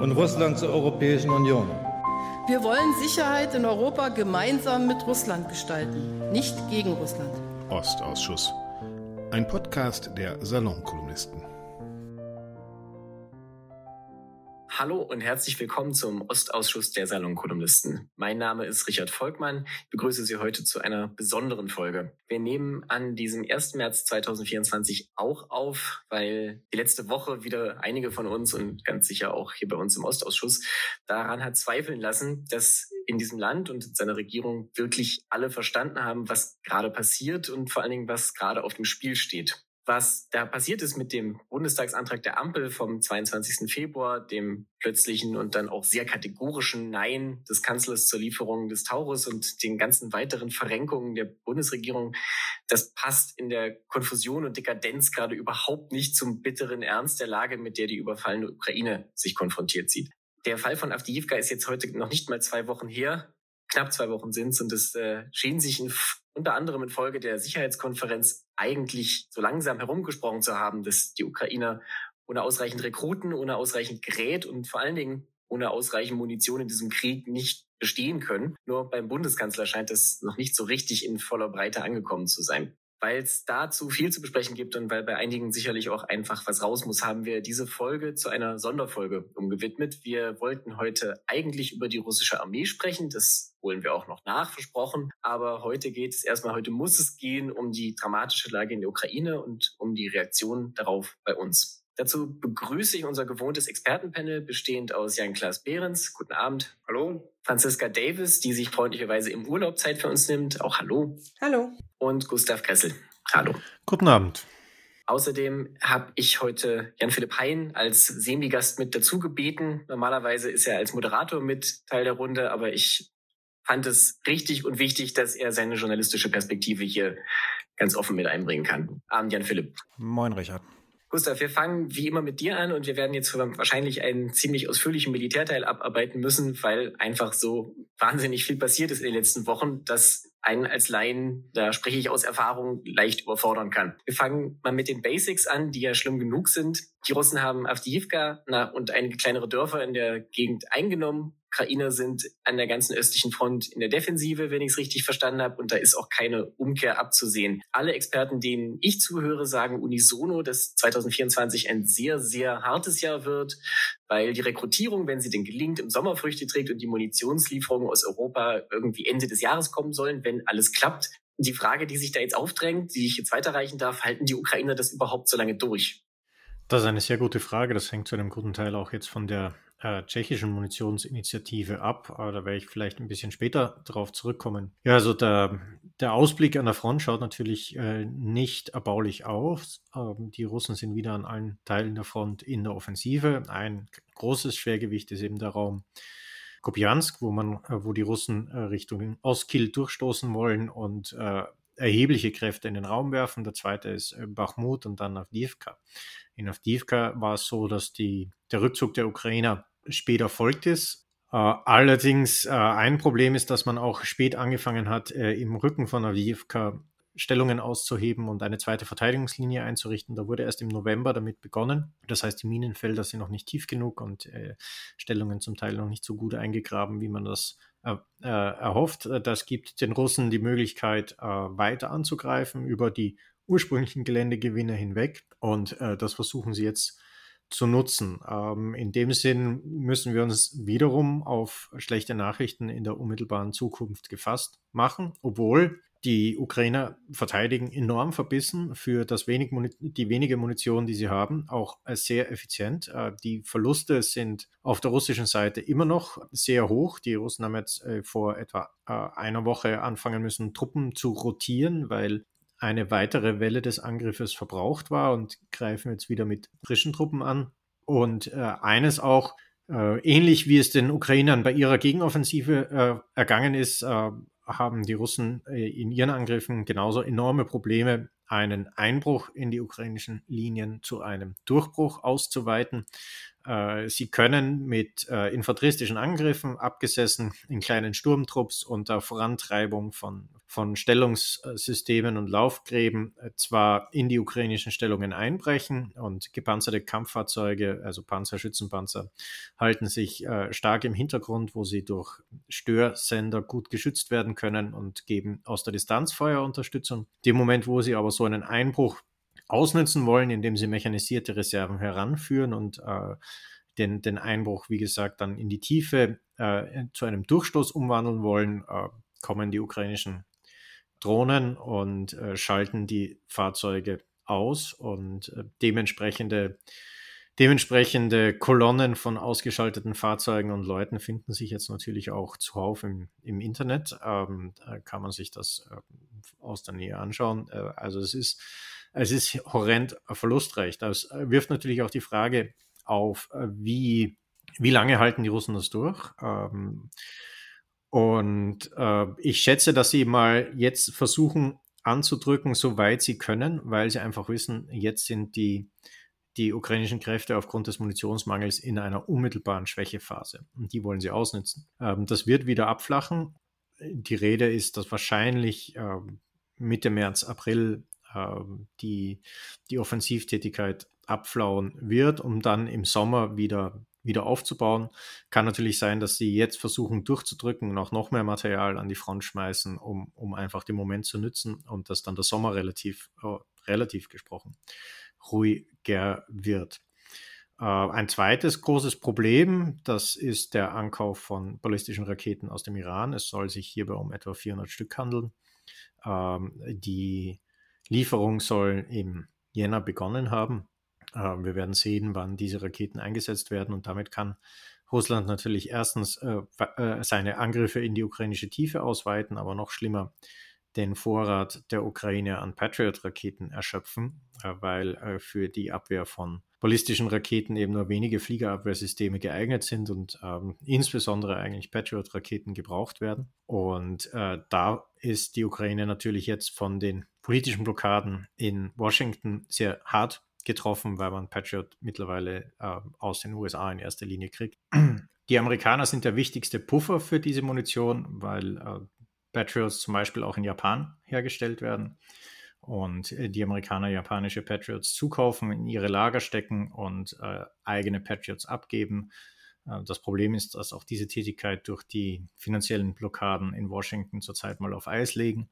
und Russland zur Europäischen Union. Wir wollen Sicherheit in Europa gemeinsam mit Russland gestalten, nicht gegen Russland. Ostausschuss. Ein Podcast der Salonkolumnisten. Hallo und herzlich willkommen zum Ostausschuss der Salonkolumnisten. Mein Name ist Richard Volkmann. Ich begrüße Sie heute zu einer besonderen Folge. Wir nehmen an diesem 1. März 2024 auch auf, weil die letzte Woche wieder einige von uns und ganz sicher auch hier bei uns im Ostausschuss daran hat zweifeln lassen, dass in diesem Land und seiner Regierung wirklich alle verstanden haben, was gerade passiert und vor allen Dingen, was gerade auf dem Spiel steht was da passiert ist mit dem Bundestagsantrag der Ampel vom 22. Februar, dem plötzlichen und dann auch sehr kategorischen Nein des Kanzlers zur Lieferung des Taurus und den ganzen weiteren Verrenkungen der Bundesregierung, das passt in der Konfusion und Dekadenz gerade überhaupt nicht zum bitteren Ernst der Lage, mit der die überfallene Ukraine sich konfrontiert sieht. Der Fall von Avdiivka ist jetzt heute noch nicht mal zwei Wochen her. Knapp zwei Wochen sind es und es äh, schien sich in unter anderem infolge der Sicherheitskonferenz eigentlich so langsam herumgesprochen zu haben, dass die Ukrainer ohne ausreichend Rekruten, ohne ausreichend Gerät und vor allen Dingen ohne ausreichend Munition in diesem Krieg nicht bestehen können. Nur beim Bundeskanzler scheint es noch nicht so richtig in voller Breite angekommen zu sein. Weil es dazu viel zu besprechen gibt und weil bei einigen sicherlich auch einfach was raus muss, haben wir diese Folge zu einer Sonderfolge umgewidmet. Wir wollten heute eigentlich über die russische Armee sprechen. Das holen wir auch noch nach, versprochen. Aber heute geht es erstmal, heute muss es gehen um die dramatische Lage in der Ukraine und um die Reaktion darauf bei uns. Dazu begrüße ich unser gewohntes Expertenpanel, bestehend aus Jan-Klaas Behrens. Guten Abend. Hallo. Franziska Davis, die sich freundlicherweise im Urlaub Zeit für uns nimmt. Auch hallo. Hallo. Und Gustav Kressel. Hallo. Guten Abend. Außerdem habe ich heute Jan-Philipp Hein als Semigast mit dazu gebeten. Normalerweise ist er als Moderator mit Teil der Runde, aber ich fand es richtig und wichtig, dass er seine journalistische Perspektive hier ganz offen mit einbringen kann. Abend, Jan-Philipp. Moin, Richard. Gustav, wir fangen wie immer mit dir an und wir werden jetzt wahrscheinlich einen ziemlich ausführlichen Militärteil abarbeiten müssen, weil einfach so wahnsinnig viel passiert ist in den letzten Wochen, dass einen als Laien, da spreche ich aus Erfahrung, leicht überfordern kann. Wir fangen mal mit den Basics an, die ja schlimm genug sind. Die Russen haben Avdiivka und einige kleinere Dörfer in der Gegend eingenommen Ukrainer sind an der ganzen östlichen Front in der Defensive, wenn ich es richtig verstanden habe, und da ist auch keine Umkehr abzusehen. Alle Experten, denen ich zuhöre, sagen unisono, dass 2024 ein sehr, sehr hartes Jahr wird, weil die Rekrutierung, wenn sie denn gelingt, im Sommer Früchte trägt und die Munitionslieferungen aus Europa irgendwie Ende des Jahres kommen sollen, wenn alles klappt. Die Frage, die sich da jetzt aufdrängt, die ich jetzt weiterreichen darf, halten die Ukrainer das überhaupt so lange durch? Das ist eine sehr gute Frage. Das hängt zu einem guten Teil auch jetzt von der äh, tschechischen Munitionsinitiative ab. Aber da werde ich vielleicht ein bisschen später darauf zurückkommen. Ja, also der, der Ausblick an der Front schaut natürlich äh, nicht erbaulich aus. Ähm, die Russen sind wieder an allen Teilen der Front in der Offensive. Ein großes Schwergewicht ist eben der Raum Kopiansk, wo man, äh, wo die Russen äh, Richtung Oskil durchstoßen wollen und äh, erhebliche Kräfte in den Raum werfen. Der zweite ist äh, Bachmut und dann Avdiivka. In Avdiivka war es so, dass die, der Rückzug der Ukrainer spät erfolgt ist. Äh, allerdings äh, ein Problem ist, dass man auch spät angefangen hat, äh, im Rücken von Avdiivka Stellungen auszuheben und eine zweite Verteidigungslinie einzurichten. Da wurde erst im November damit begonnen. Das heißt, die Minenfelder sind noch nicht tief genug und Stellungen zum Teil noch nicht so gut eingegraben, wie man das erhofft. Das gibt den Russen die Möglichkeit, weiter anzugreifen über die ursprünglichen Geländegewinne hinweg. Und das versuchen sie jetzt zu nutzen. Ähm, in dem Sinn müssen wir uns wiederum auf schlechte Nachrichten in der unmittelbaren Zukunft gefasst machen, obwohl die Ukrainer verteidigen enorm verbissen für das wenig die wenige Munition, die sie haben, auch sehr effizient. Äh, die Verluste sind auf der russischen Seite immer noch sehr hoch. Die Russen haben jetzt äh, vor etwa äh, einer Woche anfangen müssen, Truppen zu rotieren, weil eine weitere Welle des Angriffes verbraucht war und greifen jetzt wieder mit frischen Truppen an. Und eines auch, Äh, ähnlich wie es den Ukrainern bei ihrer Gegenoffensive ergangen ist, haben die Russen äh, in ihren Angriffen genauso enorme Probleme, einen Einbruch in die ukrainischen Linien zu einem Durchbruch auszuweiten. Äh, sie können mit äh, infanteristischen Angriffen, abgesessen in kleinen Sturmtrupps unter Vorantreibung von, von Stellungssystemen und Laufgräben, äh, zwar in die ukrainischen Stellungen einbrechen und gepanzerte Kampffahrzeuge, also Panzer, Schützenpanzer, halten sich äh, stark im Hintergrund, wo sie durch Störsender gut geschützt werden können und geben aus der Distanz Feuerunterstützung. Dem Moment, wo sie aber so einen Einbruch ausnutzen wollen, indem sie mechanisierte Reserven heranführen und äh, den, den Einbruch, wie gesagt, dann in die Tiefe äh, zu einem Durchstoß umwandeln wollen, äh, kommen die ukrainischen Drohnen und äh, schalten die Fahrzeuge aus und äh, dementsprechende Dementsprechende Kolonnen von ausgeschalteten Fahrzeugen und Leuten finden sich jetzt natürlich auch zuhauf im, im Internet. Ähm, kann man sich das äh, aus der Nähe anschauen. Äh, also es ist es ist horrend verlustreich. Das äh, wirft natürlich auch die Frage auf, äh, wie, wie lange halten die Russen das durch? Ähm, und äh, ich schätze, dass sie mal jetzt versuchen anzudrücken, soweit sie können, weil sie einfach wissen, jetzt sind die, die ukrainischen Kräfte aufgrund des Munitionsmangels in einer unmittelbaren Schwächephase. Und die wollen sie ausnutzen. Ähm, das wird wieder abflachen. Die Rede ist, dass wahrscheinlich äh, Mitte März, April ähm, die, die Offensivtätigkeit abflauen wird, um dann im Sommer wieder, wieder aufzubauen. Kann natürlich sein, dass sie jetzt versuchen durchzudrücken und auch noch mehr Material an die Front schmeißen, um, um einfach den Moment zu nützen und dass dann der Sommer relativ, äh, relativ gesprochen ruhiger wird. Äh, ein zweites großes Problem, das ist der Ankauf von ballistischen Raketen aus dem Iran. Es soll sich hierbei um etwa 400 Stück handeln. Ähm, die Lieferung soll im Jänner begonnen haben. Äh, wir werden sehen, wann diese Raketen eingesetzt werden und damit kann Russland natürlich erstens äh, äh, seine Angriffe in die ukrainische Tiefe ausweiten, aber noch schlimmer den Vorrat der Ukraine an Patriot-Raketen erschöpfen, weil für die Abwehr von ballistischen Raketen eben nur wenige Fliegerabwehrsysteme geeignet sind und ähm, insbesondere eigentlich Patriot-Raketen gebraucht werden. Und äh, da ist die Ukraine natürlich jetzt von den politischen Blockaden in Washington sehr hart getroffen, weil man Patriot mittlerweile äh, aus den USA in erster Linie kriegt. Die Amerikaner sind der wichtigste Puffer für diese Munition, weil äh, Patriots zum Beispiel auch in Japan hergestellt werden und äh, die Amerikaner japanische Patriots zukaufen, in ihre Lager stecken und äh, eigene Patriots abgeben. Äh, das Problem ist, dass auch diese Tätigkeit durch die finanziellen Blockaden in Washington zurzeit mal auf Eis liegen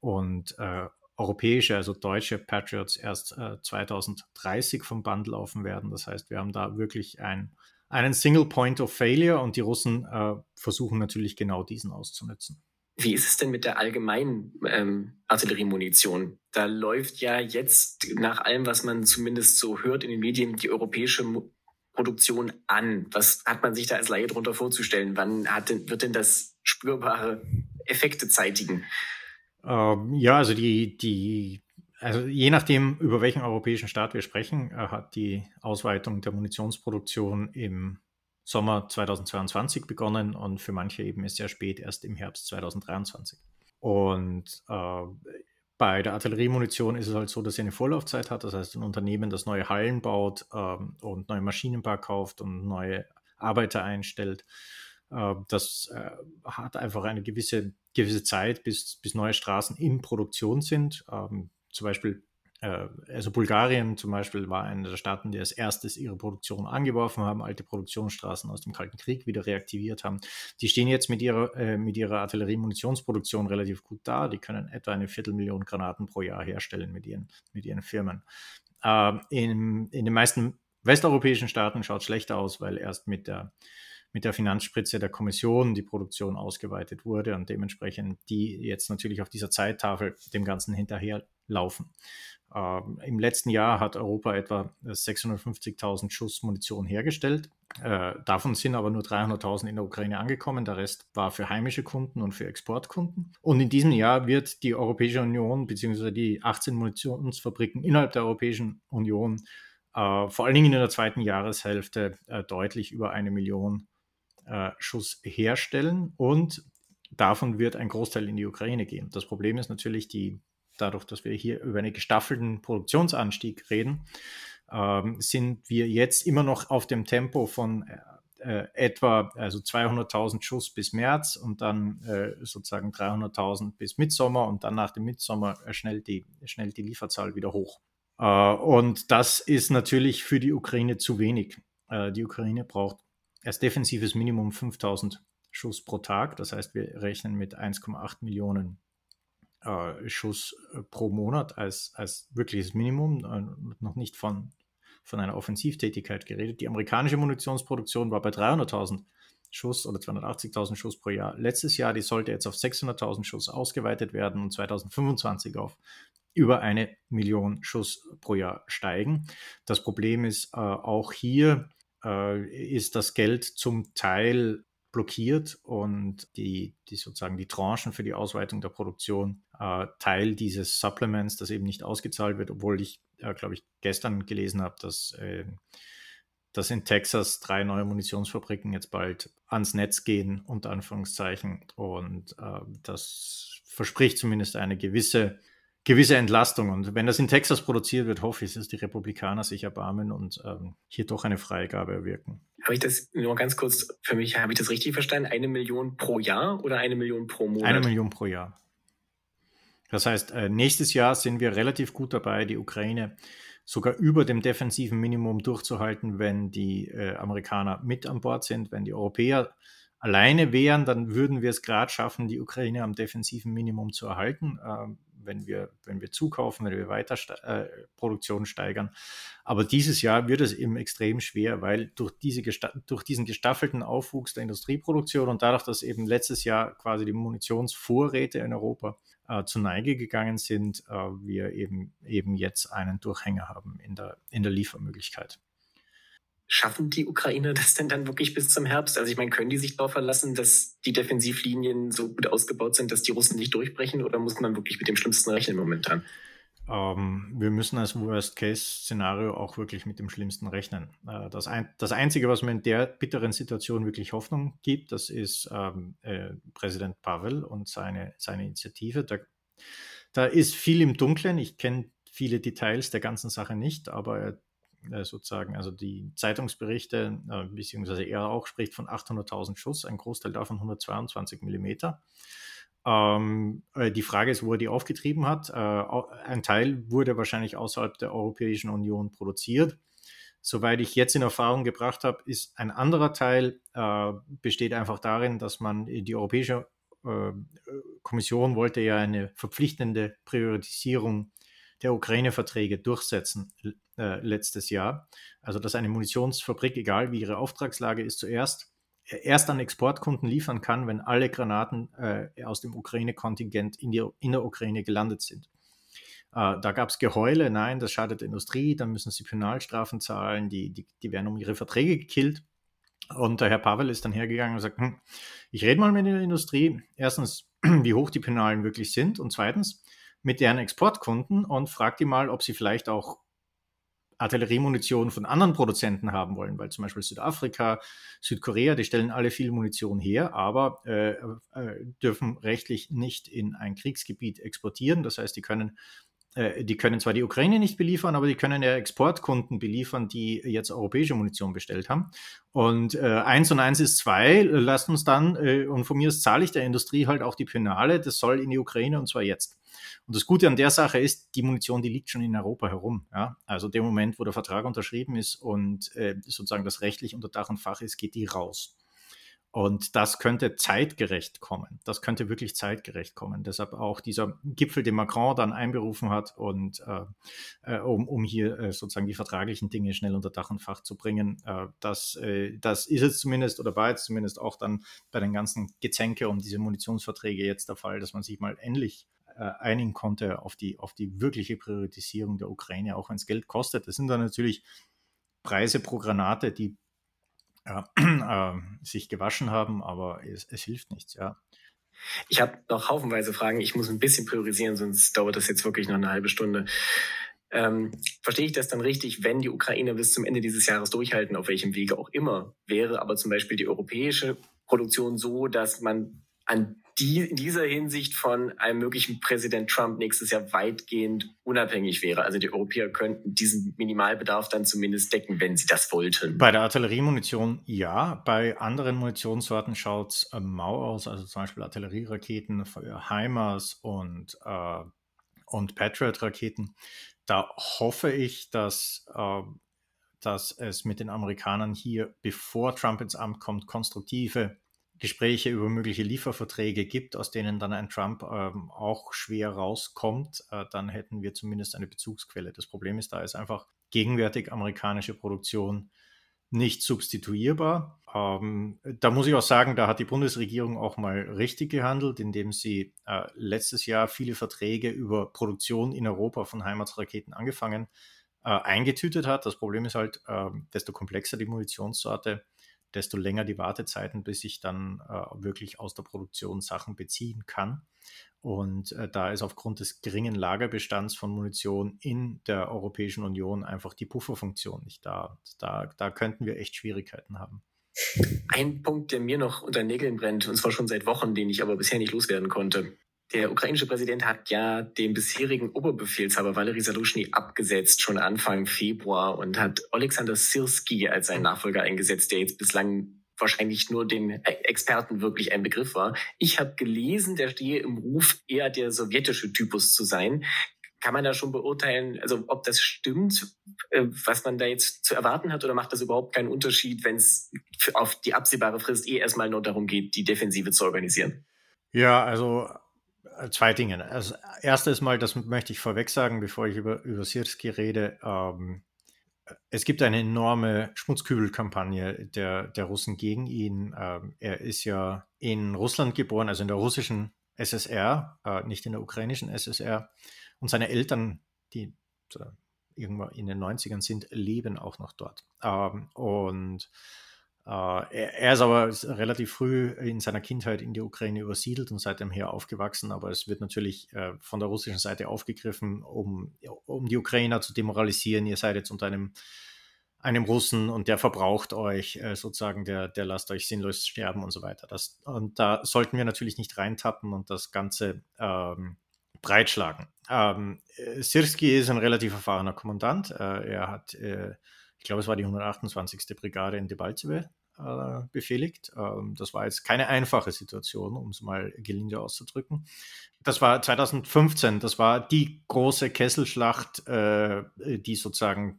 und äh, europäische, also deutsche Patriots erst äh, 2030 vom Band laufen werden. Das heißt, wir haben da wirklich ein, einen Single Point of Failure und die Russen äh, versuchen natürlich genau diesen auszunutzen. Wie ist es denn mit der allgemeinen ähm, Artilleriemunition? Da läuft ja jetzt nach allem, was man zumindest so hört in den Medien, die europäische Mo Produktion an. Was hat man sich da als Laie darunter vorzustellen? Wann denn, wird denn das spürbare Effekte zeitigen? Ähm, ja, also die, die, also je nachdem, über welchen europäischen Staat wir sprechen, äh, hat die Ausweitung der Munitionsproduktion im Sommer 2022 begonnen und für manche eben ist sehr spät, erst im Herbst 2023. Und äh, bei der Artilleriemunition ist es halt so, dass sie eine Vorlaufzeit hat. Das heißt, ein Unternehmen, das neue Hallen baut ähm, und neue Maschinenpark kauft und neue Arbeiter einstellt, das äh, hat einfach eine gewisse, gewisse Zeit, bis, bis neue Straßen in Produktion sind. Ähm, zum Beispiel äh, also Bulgarien zum Beispiel war einer der Staaten, die als erstes ihre Produktion angeworfen haben, alte Produktionsstraßen aus dem Kalten Krieg wieder reaktiviert haben. Die stehen jetzt mit ihrer, äh, mit ihrer Artillerie-Munitionsproduktion relativ gut da. Die können etwa eine Viertelmillion Granaten pro Jahr herstellen mit ihren, mit ihren Firmen. Äh, in, in den meisten westeuropäischen Staaten schaut es schlechter aus, weil erst mit der mit der Finanzspritze der Kommission die Produktion ausgeweitet wurde und dementsprechend die jetzt natürlich auf dieser Zeittafel dem Ganzen hinterherlaufen. Ähm, Im letzten Jahr hat Europa etwa 650.000 Schuss Munition hergestellt. Äh, davon sind aber nur 300.000 in der Ukraine angekommen. Der Rest war für heimische Kunden und für Exportkunden. Und in diesem Jahr wird die Europäische Union bzw. die 18 Munitionsfabriken innerhalb der Europäischen Union äh, vor allen Dingen in der zweiten Jahreshälfte äh, deutlich über eine Million äh, Schuss herstellen und davon wird ein Großteil in die Ukraine gehen. Das Problem ist natürlich die, dadurch, dass wir hier über einen gestaffelten Produktionsanstieg reden, ähm, sind wir jetzt immer noch auf dem Tempo von äh, etwa also 200.000 Schuss bis März und dann äh, sozusagen 300.000 bis Mitsommer und dann nach dem Mitsommer äh, schnell, die, schnell die Lieferzahl wieder hoch. Äh, und das ist natürlich für die Ukraine zu wenig. Äh, die Ukraine braucht als defensives Minimum 5.000 Schuss pro Tag. Das heißt, wir rechnen mit 1,8 Millionen äh, Schuss pro Monat als, als wirkliches Minimum, noch nicht von von einer Offensivtätigkeit geredet. Die amerikanische Munitionsproduktion war bei 300.000 Schuss oder 280.000 Schuss pro Jahr. Letztes Jahr, die sollte jetzt auf 600.000 Schuss ausgeweitet werden und 2025 auf über eine Million Schuss pro Jahr steigen. Das Problem ist äh, auch hier, äh, ist das Geld zum Teil blockiert und die, die sozusagen die Tranchen für die Ausweitung der Produktion äh, Teil dieses Supplements, das eben nicht ausgezahlt wird, obwohl ich, äh, glaube ich, gestern gelesen habe, dass, äh, dass in Texas drei neue Munitionsfabriken jetzt bald ans Netz gehen, unter Anführungszeichen. Und äh, das verspricht zumindest eine gewisse gewisse Entlastung. Und wenn das in Texas produziert wird, hoffe ich, dass die Republikaner sich erbarmen und ähm, hier doch eine Freigabe erwirken. Habe ich das nur ganz kurz für mich, habe ich das richtig verstanden? Eine Million pro Jahr oder eine Million pro Monat? Eine Million pro Jahr. Das heißt, äh, nächstes Jahr sind wir relativ gut dabei, die Ukraine sogar über dem defensiven Minimum durchzuhalten, wenn die äh, Amerikaner mit an Bord sind, wenn die Europäer alleine wären, dann würden wir es gerade schaffen, die Ukraine am defensiven Minimum zu erhalten. Ähm, wenn wir, wenn wir zukaufen, wenn wir weiter äh, Produktion steigern. Aber dieses Jahr wird es eben extrem schwer, weil durch, diese durch diesen gestaffelten Aufwuchs der Industrieproduktion und dadurch, dass eben letztes Jahr quasi die Munitionsvorräte in Europa äh, zur Neige gegangen sind, äh, wir eben, eben jetzt einen Durchhänger haben in der, in der Liefermöglichkeit. Schaffen die Ukrainer das denn dann wirklich bis zum Herbst? Also ich meine, können die sich darauf verlassen, dass die Defensivlinien so gut ausgebaut sind, dass die Russen nicht durchbrechen oder muss man wirklich mit dem Schlimmsten rechnen momentan? Ähm, wir müssen als Worst-Case-Szenario auch wirklich mit dem Schlimmsten rechnen. Äh, das, ein, das, Einzige, was mir in der bitteren Situation wirklich Hoffnung gibt, das ist ähm, äh, Präsident Pavel und seine, seine Initiative. Da, da ist viel im Dunkeln. Ich kenne viele Details der ganzen Sache nicht, aber er sozusagen, also die Zeitungsberichte, äh, beziehungsweise er auch spricht von 800.000 Schuss, ein Großteil davon 122 Millimeter. Ähm, äh, die Frage ist, wo er die aufgetrieben hat. Äh, ein Teil wurde wahrscheinlich außerhalb der Europäischen Union produziert. Soweit ich jetzt in Erfahrung gebracht habe, ist ein anderer Teil, äh, besteht einfach darin, dass man die Europäische äh, Kommission wollte ja eine verpflichtende Priorisierung der Ukraine-Verträge durchsetzen äh, letztes Jahr. Also dass eine Munitionsfabrik, egal wie ihre Auftragslage ist, zuerst äh, erst an Exportkunden liefern kann, wenn alle Granaten äh, aus dem Ukraine-Kontingent in, in der Ukraine gelandet sind. Äh, da gab es Geheule, nein, das schadet der Industrie, dann müssen sie Penalstrafen zahlen, die, die, die werden um ihre Verträge gekillt. Und der Herr Pavel ist dann hergegangen und sagt, hm, ich rede mal mit der Industrie, erstens, wie hoch die Penalen wirklich sind und zweitens, mit deren Exportkunden und fragt die mal, ob sie vielleicht auch Artilleriemunition von anderen Produzenten haben wollen, weil zum Beispiel Südafrika, Südkorea, die stellen alle viel Munition her, aber äh, äh, dürfen rechtlich nicht in ein Kriegsgebiet exportieren. Das heißt, die können äh, die können zwar die Ukraine nicht beliefern, aber die können ja Exportkunden beliefern, die jetzt europäische Munition bestellt haben. Und äh, eins und eins ist zwei, lasst uns dann, äh, und von mir aus zahle ich der Industrie halt auch die Penale, das soll in die Ukraine und zwar jetzt. Und das Gute an der Sache ist, die Munition, die liegt schon in Europa herum. Ja? Also dem Moment, wo der Vertrag unterschrieben ist und äh, sozusagen das rechtlich unter Dach und Fach ist, geht die raus. Und das könnte zeitgerecht kommen. Das könnte wirklich zeitgerecht kommen. Deshalb auch dieser Gipfel, den Macron dann einberufen hat und äh, äh, um, um hier äh, sozusagen die vertraglichen Dinge schnell unter Dach und Fach zu bringen. Äh, das, äh, das ist jetzt zumindest oder war jetzt zumindest auch dann bei den ganzen Gezänke um diese Munitionsverträge jetzt der Fall, dass man sich mal endlich einigen konnte auf die, auf die wirkliche Priorisierung der Ukraine, auch wenn es Geld kostet. Das sind dann natürlich Preise pro Granate, die äh, sich gewaschen haben, aber es, es hilft nichts, ja. Ich habe noch haufenweise Fragen. Ich muss ein bisschen priorisieren, sonst dauert das jetzt wirklich noch eine halbe Stunde. Ähm, verstehe ich das dann richtig, wenn die Ukraine bis zum Ende dieses Jahres durchhalten, auf welchem Wege auch immer, wäre aber zum Beispiel die europäische Produktion so, dass man an die in dieser Hinsicht von einem möglichen Präsident Trump nächstes Jahr weitgehend unabhängig wäre. Also die Europäer könnten diesen Minimalbedarf dann zumindest decken, wenn sie das wollten. Bei der Artilleriemunition ja, bei anderen Munitionssorten schaut es äh, mau aus, also zum Beispiel Artillerieraketen HIMARS und, äh, und Patriot-Raketen. Da hoffe ich, dass, äh, dass es mit den Amerikanern hier, bevor Trump ins Amt kommt, konstruktive Gespräche über mögliche Lieferverträge gibt, aus denen dann ein Trump ähm, auch schwer rauskommt, äh, dann hätten wir zumindest eine Bezugsquelle. Das Problem ist, da ist einfach gegenwärtig amerikanische Produktion nicht substituierbar. Ähm, da muss ich auch sagen, da hat die Bundesregierung auch mal richtig gehandelt, indem sie äh, letztes Jahr viele Verträge über Produktion in Europa von Heimatsraketen angefangen, äh, eingetütet hat. Das Problem ist halt, äh, desto komplexer die Munitionssorte, desto länger die Wartezeiten, bis ich dann äh, wirklich aus der Produktion Sachen beziehen kann. Und äh, da ist aufgrund des geringen Lagerbestands von Munition in der Europäischen Union einfach die Pufferfunktion nicht da. Da, da könnten wir echt Schwierigkeiten haben. Ein Punkt, der mir noch unter Nägeln brennt, und zwar schon seit Wochen, den ich aber bisher nicht loswerden konnte. Der ukrainische Präsident hat ja den bisherigen Oberbefehlshaber Valery Salushny abgesetzt, schon Anfang Februar, und hat Alexander Sirski als seinen Nachfolger eingesetzt, der jetzt bislang wahrscheinlich nur den Experten wirklich ein Begriff war. Ich habe gelesen, der stehe im Ruf, eher der sowjetische Typus zu sein. Kann man da schon beurteilen, also ob das stimmt, äh, was man da jetzt zu erwarten hat, oder macht das überhaupt keinen Unterschied, wenn es auf die absehbare Frist eh erstmal nur darum geht, die Defensive zu organisieren? Ja, also zwei Dinge. Also erstes Mal, das möchte ich vorweg sagen, bevor ich über, über Sirski rede. Ähm, es gibt eine enorme Schmutzkübelkampagne der, der Russen gegen ihn. Ähm, er ist ja in Russland geboren, also in der russischen SSR, äh, nicht in der ukrainischen SSR. Und seine Eltern, die äh, irgendwo in den 90ern sind, leben auch noch dort. Ähm, und er, er, ist aber relativ früh in seiner Kindheit in die Ukraine übersiedelt und seitdem her aufgewachsen, aber es wird natürlich äh, von der russischen Seite aufgegriffen, um, um die Ukrainer zu demoralisieren. Ihr seid jetzt unter einem, einem Russen und der verbraucht euch äh, sozusagen, der, der lasst euch sinnlos sterben und so weiter. Das, und da sollten wir natürlich nicht reintappen und das Ganze ähm, breitschlagen. Ähm, Sirski ist ein relativ erfahrener Kommandant. Äh, er hat äh, ich glaube, es war die 128. Brigade in Debaltseve äh, befehligt. Ähm, das war jetzt keine einfache Situation, um es mal gelinde auszudrücken. Das war 2015, das war die große Kesselschlacht, äh, die sozusagen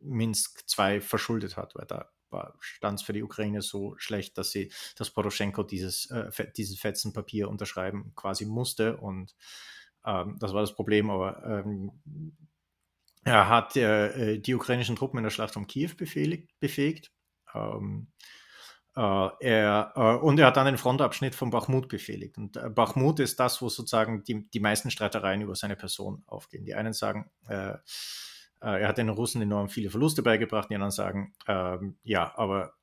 Minsk II verschuldet hat, weil da stand es für die Ukraine so schlecht, dass sie, dass Poroschenko dieses, äh, dieses Fetzenpapier unterschreiben quasi musste und ähm, das war das Problem, aber ähm, er hat äh, die ukrainischen Truppen in der Schlacht um Kiew befehligt, befähigt. Ähm, äh, er, äh, und er hat dann den Frontabschnitt von Bachmut befehligt. Und äh, Bachmut ist das, wo sozusagen die, die meisten Streitereien über seine Person aufgehen. Die einen sagen, äh, äh, er hat den Russen enorm viele Verluste beigebracht, die anderen sagen, ähm, ja, aber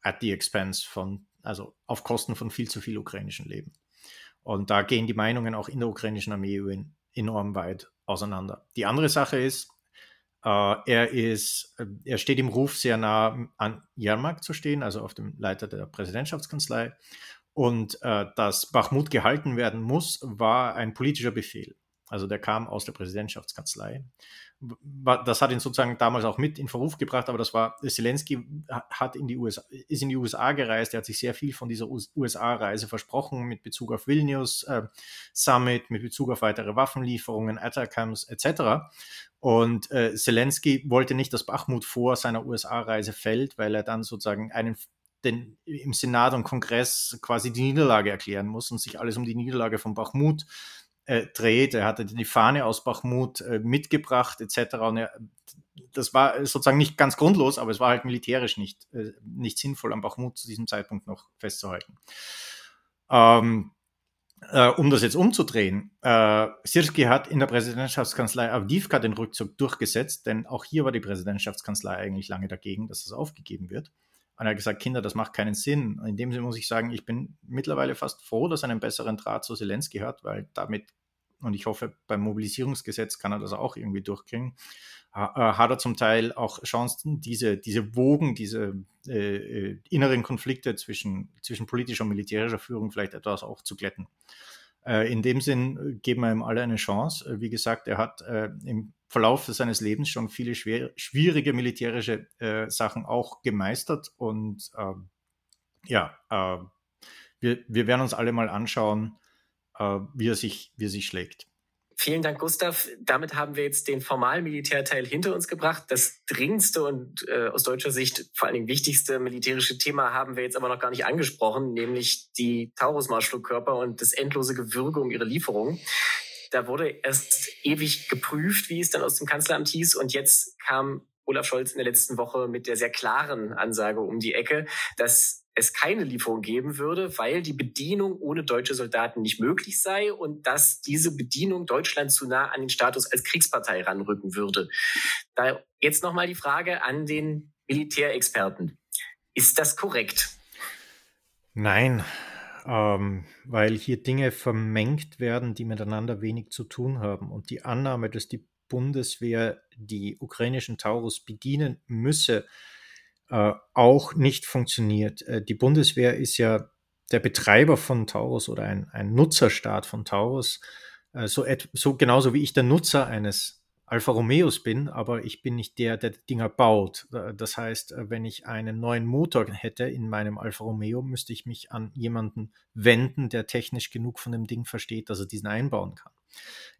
at the expense von, also auf Kosten von viel zu viel ukrainischen Leben. Und da gehen die Meinungen auch in der ukrainischen Armee enorm weit auseinander. Die andere Sache ist, äh, er ist, äh, er steht im Ruf, sehr nah an Jarmak zu stehen, also auf dem Leiter der Präsidentschaftskanzlei. Und äh, dass Bachmut gehalten werden muss, war ein politischer Befehl. Also der kam aus der Präsidentschaftskanzlei das hat ihn sozusagen damals auch mit in Verruf gebracht, aber das war, Zelensky hat in die USA, ist in die USA gereist, er hat sich sehr viel von dieser USA-Reise versprochen mit Bezug auf Vilnius äh, Summit, mit Bezug auf weitere Waffenlieferungen, Atacams etc. Und äh, Zelensky wollte nicht, dass Bachmut vor seiner USA-Reise fällt, weil er dann sozusagen einen den, im Senat und Kongress quasi die Niederlage erklären muss und sich alles um die Niederlage von Bachmut äh, dreht. Er hatte die Fahne aus Bachmut äh, mitgebracht etc. Und er, das war sozusagen nicht ganz grundlos, aber es war halt militärisch nicht, äh, nicht sinnvoll, am Bachmut zu diesem Zeitpunkt noch festzuhalten. Ähm, äh, um das jetzt umzudrehen, äh, Sirski hat in der Präsidentschaftskanzlei Avdivka den Rückzug durchgesetzt, denn auch hier war die Präsidentschaftskanzlei eigentlich lange dagegen, dass das aufgegeben wird. Und er hat gesagt, Kinder, das macht keinen Sinn. In dem Sinne muss ich sagen, ich bin mittlerweile fast froh, dass er einen besseren Draht zu Zelensky hat, weil damit und ich hoffe, beim Mobilisierungsgesetz kann er das auch irgendwie durchkriegen, äh, hat er zum Teil auch Chancen, diese, diese Wogen, diese äh, äh, inneren Konflikte zwischen, zwischen politischer und militärischer Führung vielleicht etwas auch zu glätten. Äh, in dem Sinn geben wir ihm alle eine Chance. Wie gesagt, er hat im Verlauf seines Lebens schon viele schwer, schwierige militärische äh, Sachen auch gemeistert und ähm, ja, wir, wir werden uns alle mal anschauen, wie, er sich, wie er sich schlägt. Vielen Dank, Gustav. Damit haben wir jetzt den formalen Militärteil hinter uns gebracht. Das dringendste und äh, aus deutscher Sicht vor allen Dingen wichtigste militärische Thema haben wir jetzt aber noch gar nicht angesprochen, nämlich die Taurus-Marschflugkörper und das endlose Gewürge um ihre Lieferung. Da wurde erst ewig geprüft, wie es dann aus dem Kanzleramt hieß. Und jetzt kam Olaf Scholz in der letzten Woche mit der sehr klaren Ansage um die Ecke, dass es keine Lieferung geben würde, weil die Bedienung ohne deutsche Soldaten nicht möglich sei und dass diese Bedienung Deutschland zu nah an den Status als Kriegspartei ranrücken würde. Da jetzt nochmal die Frage an den Militärexperten. Ist das korrekt? Nein, ähm, weil hier Dinge vermengt werden, die miteinander wenig zu tun haben. Und die Annahme, dass die Bundeswehr die ukrainischen Taurus bedienen müsse, äh, auch nicht funktioniert. Äh, die Bundeswehr ist ja der Betreiber von Taurus oder ein, ein Nutzerstaat von Taurus, äh, so, so genauso wie ich der Nutzer eines Alfa Romeos bin, aber ich bin nicht der, der Dinger baut. Äh, das heißt, äh, wenn ich einen neuen Motor hätte in meinem Alfa Romeo, müsste ich mich an jemanden wenden, der technisch genug von dem Ding versteht, dass er diesen einbauen kann.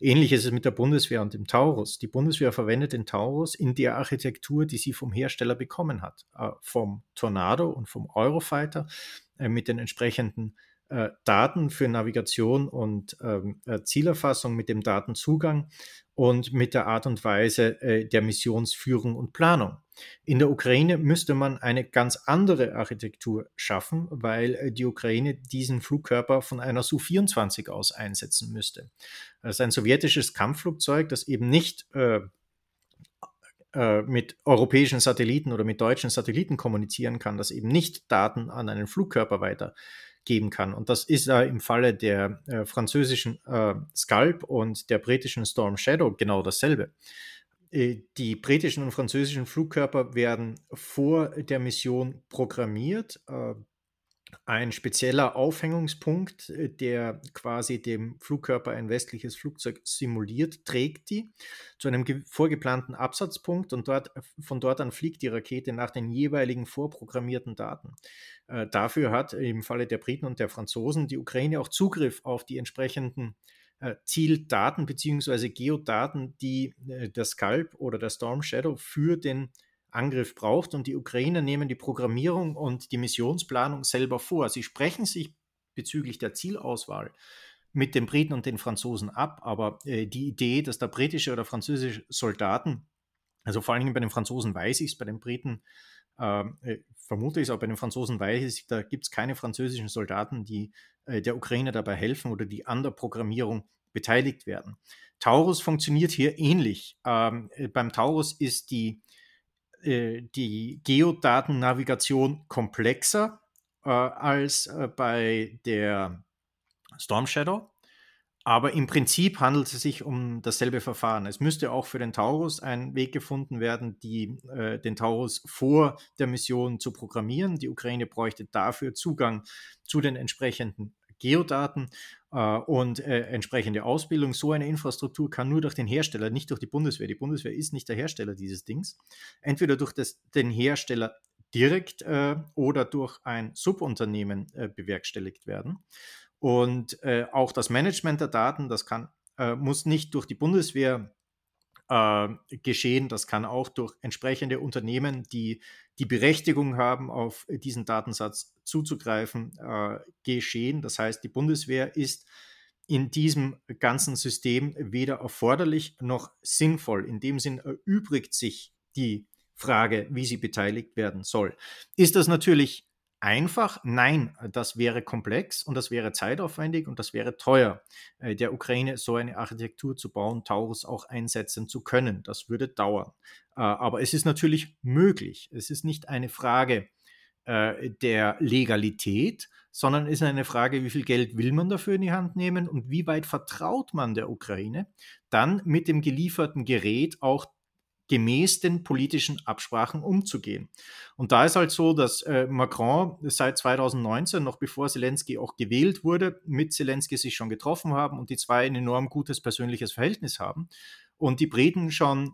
Ähnlich ist es mit der Bundeswehr und dem Taurus. Die Bundeswehr verwendet den Taurus in der Architektur, die sie vom Hersteller bekommen hat. Äh, vom Tornado und vom Eurofighter mit den entsprechenden Daten für Navigation und ähm, Zielerfassung, mit dem Datenzugang und mit der Art und Weise äh, der Missionsführung und Planung. In der Ukraine müsste man eine ganz andere Architektur schaffen, weil äh, die Ukraine diesen Flugkörper von einer Su-24 aus einsetzen müsste. Das ist ein sowjetisches Kampfflugzeug, das eben nicht äh, äh, mit europäischen Satelliten oder mit deutschen Satelliten kommunizieren kann, das eben nicht Daten an einen Flugkörper weiter geben kann. Und das ist äh, im Falle der äh, französischen äh, Scalp und der britischen Storm Shadow genau dasselbe. Äh, die britischen und französischen Flugkörper werden vor der Mission programmiert. Äh, ein spezieller Aufhängungspunkt, äh, der quasi dem Flugkörper ein westliches Flugzeug simuliert, trägt die zu einem vorgeplanten Absatzpunkt und dort, von dort an fliegt die Rakete nach den jeweiligen vorprogrammierten Daten. Äh, dafür hat im Falle der Briten und der Franzosen die Ukraine auch Zugriff auf die entsprechenden äh, Zieldaten bzw. Geodaten, die der Scalp oder der Storm Shadow für den Angriff braucht. Und die Ukrainer nehmen die Programmierung und die Missionsplanung selber vor. Sie sprechen sich bezüglich der Zielauswahl mit den Briten und den Franzosen ab, aber äh, die Idee, dass da britische oder französische Soldaten, also vor allen Dingen bei den Franzosen weiß ich es, bei den Briten ähm, äh, vermute ich es, aber bei den Franzosen weiß ich, da gibt es keine französischen Soldaten, die äh, der Ukraine dabei helfen oder die an der Programmierung beteiligt werden. Taurus funktioniert hier ähnlich. Ähm, äh, beim Taurus ist die die Geodatennavigation komplexer als bei der Storm Shadow. Aber im Prinzip handelt es sich um dasselbe Verfahren. Es müsste auch für den Taurus ein Weg gefunden werden, die, äh, den Taurus vor der Mission zu programmieren. Die Ukraine bräuchte dafür Zugang zu den entsprechenden Geodaten äh, und äh, entsprechende Ausbildung. So eine Infrastruktur kann nur durch den Hersteller, nicht durch die Bundeswehr. Die Bundeswehr ist nicht der Hersteller dieses Dings. Entweder durch das, den Hersteller direkt äh, oder durch ein Subunternehmen äh, bewerkstelligt werden. Und äh, auch das Management der Daten, das kann, äh, muss nicht durch die Bundeswehr geschehen. Das kann auch durch entsprechende Unternehmen, die die Berechtigung haben, auf diesen Datensatz zuzugreifen, äh, geschehen. Das heißt, die Bundeswehr ist in diesem ganzen System weder erforderlich noch sinnvoll. In dem Sinn erübrigt sich die Frage, wie sie beteiligt werden soll. Ist das natürlich einfach? Nein, das wäre komplex und das wäre zeitaufwendig und das wäre teuer, äh, der Ukraine so eine Architektur zu bauen, Taurus auch einsetzen zu können. Das würde dauern. Äh, aber es ist natürlich möglich. Es ist nicht eine Frage äh, der Legalität, sondern es ist eine Frage, wie viel Geld will man dafür in die Hand nehmen und wie weit vertraut man der Ukraine, dann mit dem gelieferten Gerät auch gemäß den politischen Absprachen umzugehen. Und da ist halt so, dass äh, Macron seit 2019, noch bevor Zelensky auch gewählt wurde, mit Zelensky sich schon getroffen haben und die zwei ein enorm gutes persönliches Verhältnis haben. Und die Briten schon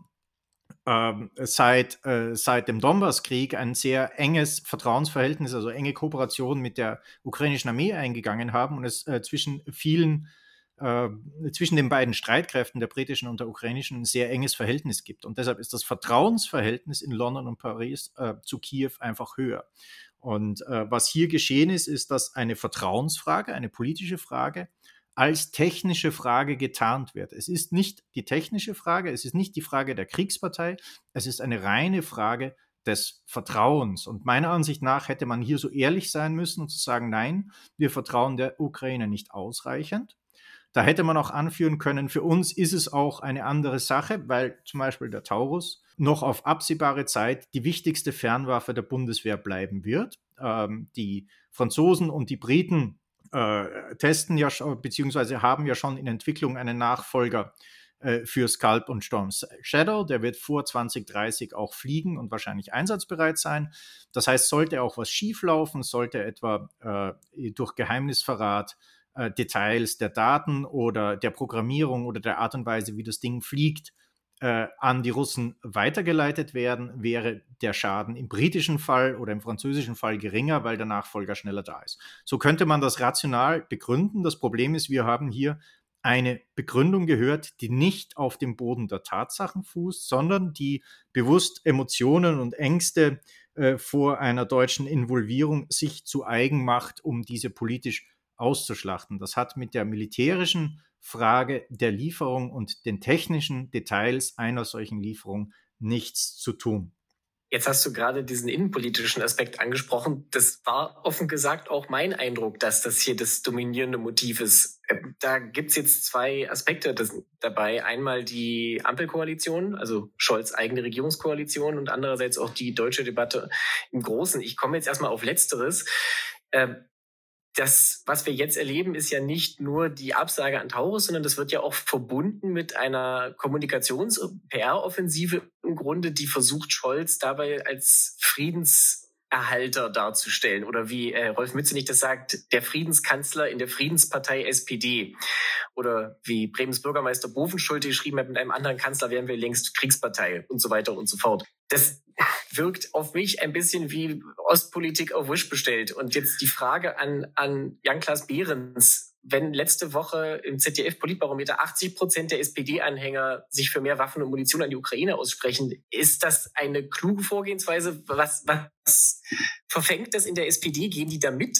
ähm, seit, äh, seit dem Donbasskrieg ein sehr enges Vertrauensverhältnis, also enge Kooperation mit der ukrainischen Armee eingegangen haben und es äh, zwischen vielen äh, zwischen den beiden Streitkräften, der britischen und der ukrainischen, ein sehr enges Verhältnis gibt. Und deshalb ist das Vertrauensverhältnis in London und Paris äh, zu Kiew einfach höher. Und äh, was hier geschehen ist, ist, dass eine Vertrauensfrage, eine politische Frage, als technische Frage getarnt wird. Es ist nicht die technische Frage, es ist nicht die Frage der Kriegspartei, es ist eine reine Frage des Vertrauens. Und meiner Ansicht nach hätte man hier so ehrlich sein müssen und zu sagen, nein, wir vertrauen der Ukraine nicht ausreichend. Da hätte man auch anführen können, für uns ist es auch eine andere Sache, weil zum Beispiel der Taurus noch auf absehbare Zeit die wichtigste Fernwaffe der Bundeswehr bleiben wird. Ähm, die Franzosen und die Briten äh, testen ja schon, beziehungsweise haben ja schon in Entwicklung einen Nachfolger äh, für Scalp und Storm Shadow. Der wird vor 2030 auch fliegen und wahrscheinlich einsatzbereit sein. Das heißt, sollte auch was schieflaufen, sollte etwa äh, durch Geheimnisverrat äh, Details der Daten oder der Programmierung oder der Art und Weise, wie das Ding fliegt, äh, an die Russen weitergeleitet werden, wäre der Schaden im britischen Fall oder im französischen Fall geringer, weil der Nachfolger schneller da ist. So könnte man das rational begründen. Das Problem ist, wir haben hier eine Begründung gehört, die nicht auf dem Boden der Tatsachen fußt, sondern die bewusst Emotionen und Ängste äh, vor einer deutschen Involvierung sich zu eigen macht, um diese politisch auszuschlachten. Das hat mit der militärischen Frage der Lieferung und den technischen Details einer solchen Lieferung nichts zu tun. Jetzt hast du gerade diesen innenpolitischen Aspekt angesprochen. Das war offen gesagt auch mein Eindruck, dass das hier das dominierende Motiv ist. Ähm, da gibt's jetzt zwei Aspekte dabei. Einmal die Ampelkoalition, also Scholz eigene Regierungskoalition und andererseits auch die deutsche Debatte im Großen. Ich komme jetzt erstmal auf Letzteres. Das, was wir jetzt erleben, ist ja nicht nur die Absage an Taurus, sondern das wird ja auch verbunden mit einer Kommunikations-PR-Offensive im Grunde, die versucht, Scholz dabei als Friedenserhalter darzustellen. Oder wie äh, Rolf Mützenich das sagt, der Friedenskanzler in der Friedenspartei SPD. Oder wie Bremens Bürgermeister Bovenschulte geschrieben hat, mit einem anderen Kanzler wären wir längst Kriegspartei und so weiter und so fort. Das wirkt auf mich ein bisschen wie Ostpolitik auf Wish bestellt. Und jetzt die Frage an, an Jan-Klaas Behrens. Wenn letzte Woche im ZDF-Politbarometer 80 Prozent der SPD-Anhänger sich für mehr Waffen und Munition an die Ukraine aussprechen, ist das eine kluge Vorgehensweise? Was, was verfängt das in der SPD? Gehen die da mit?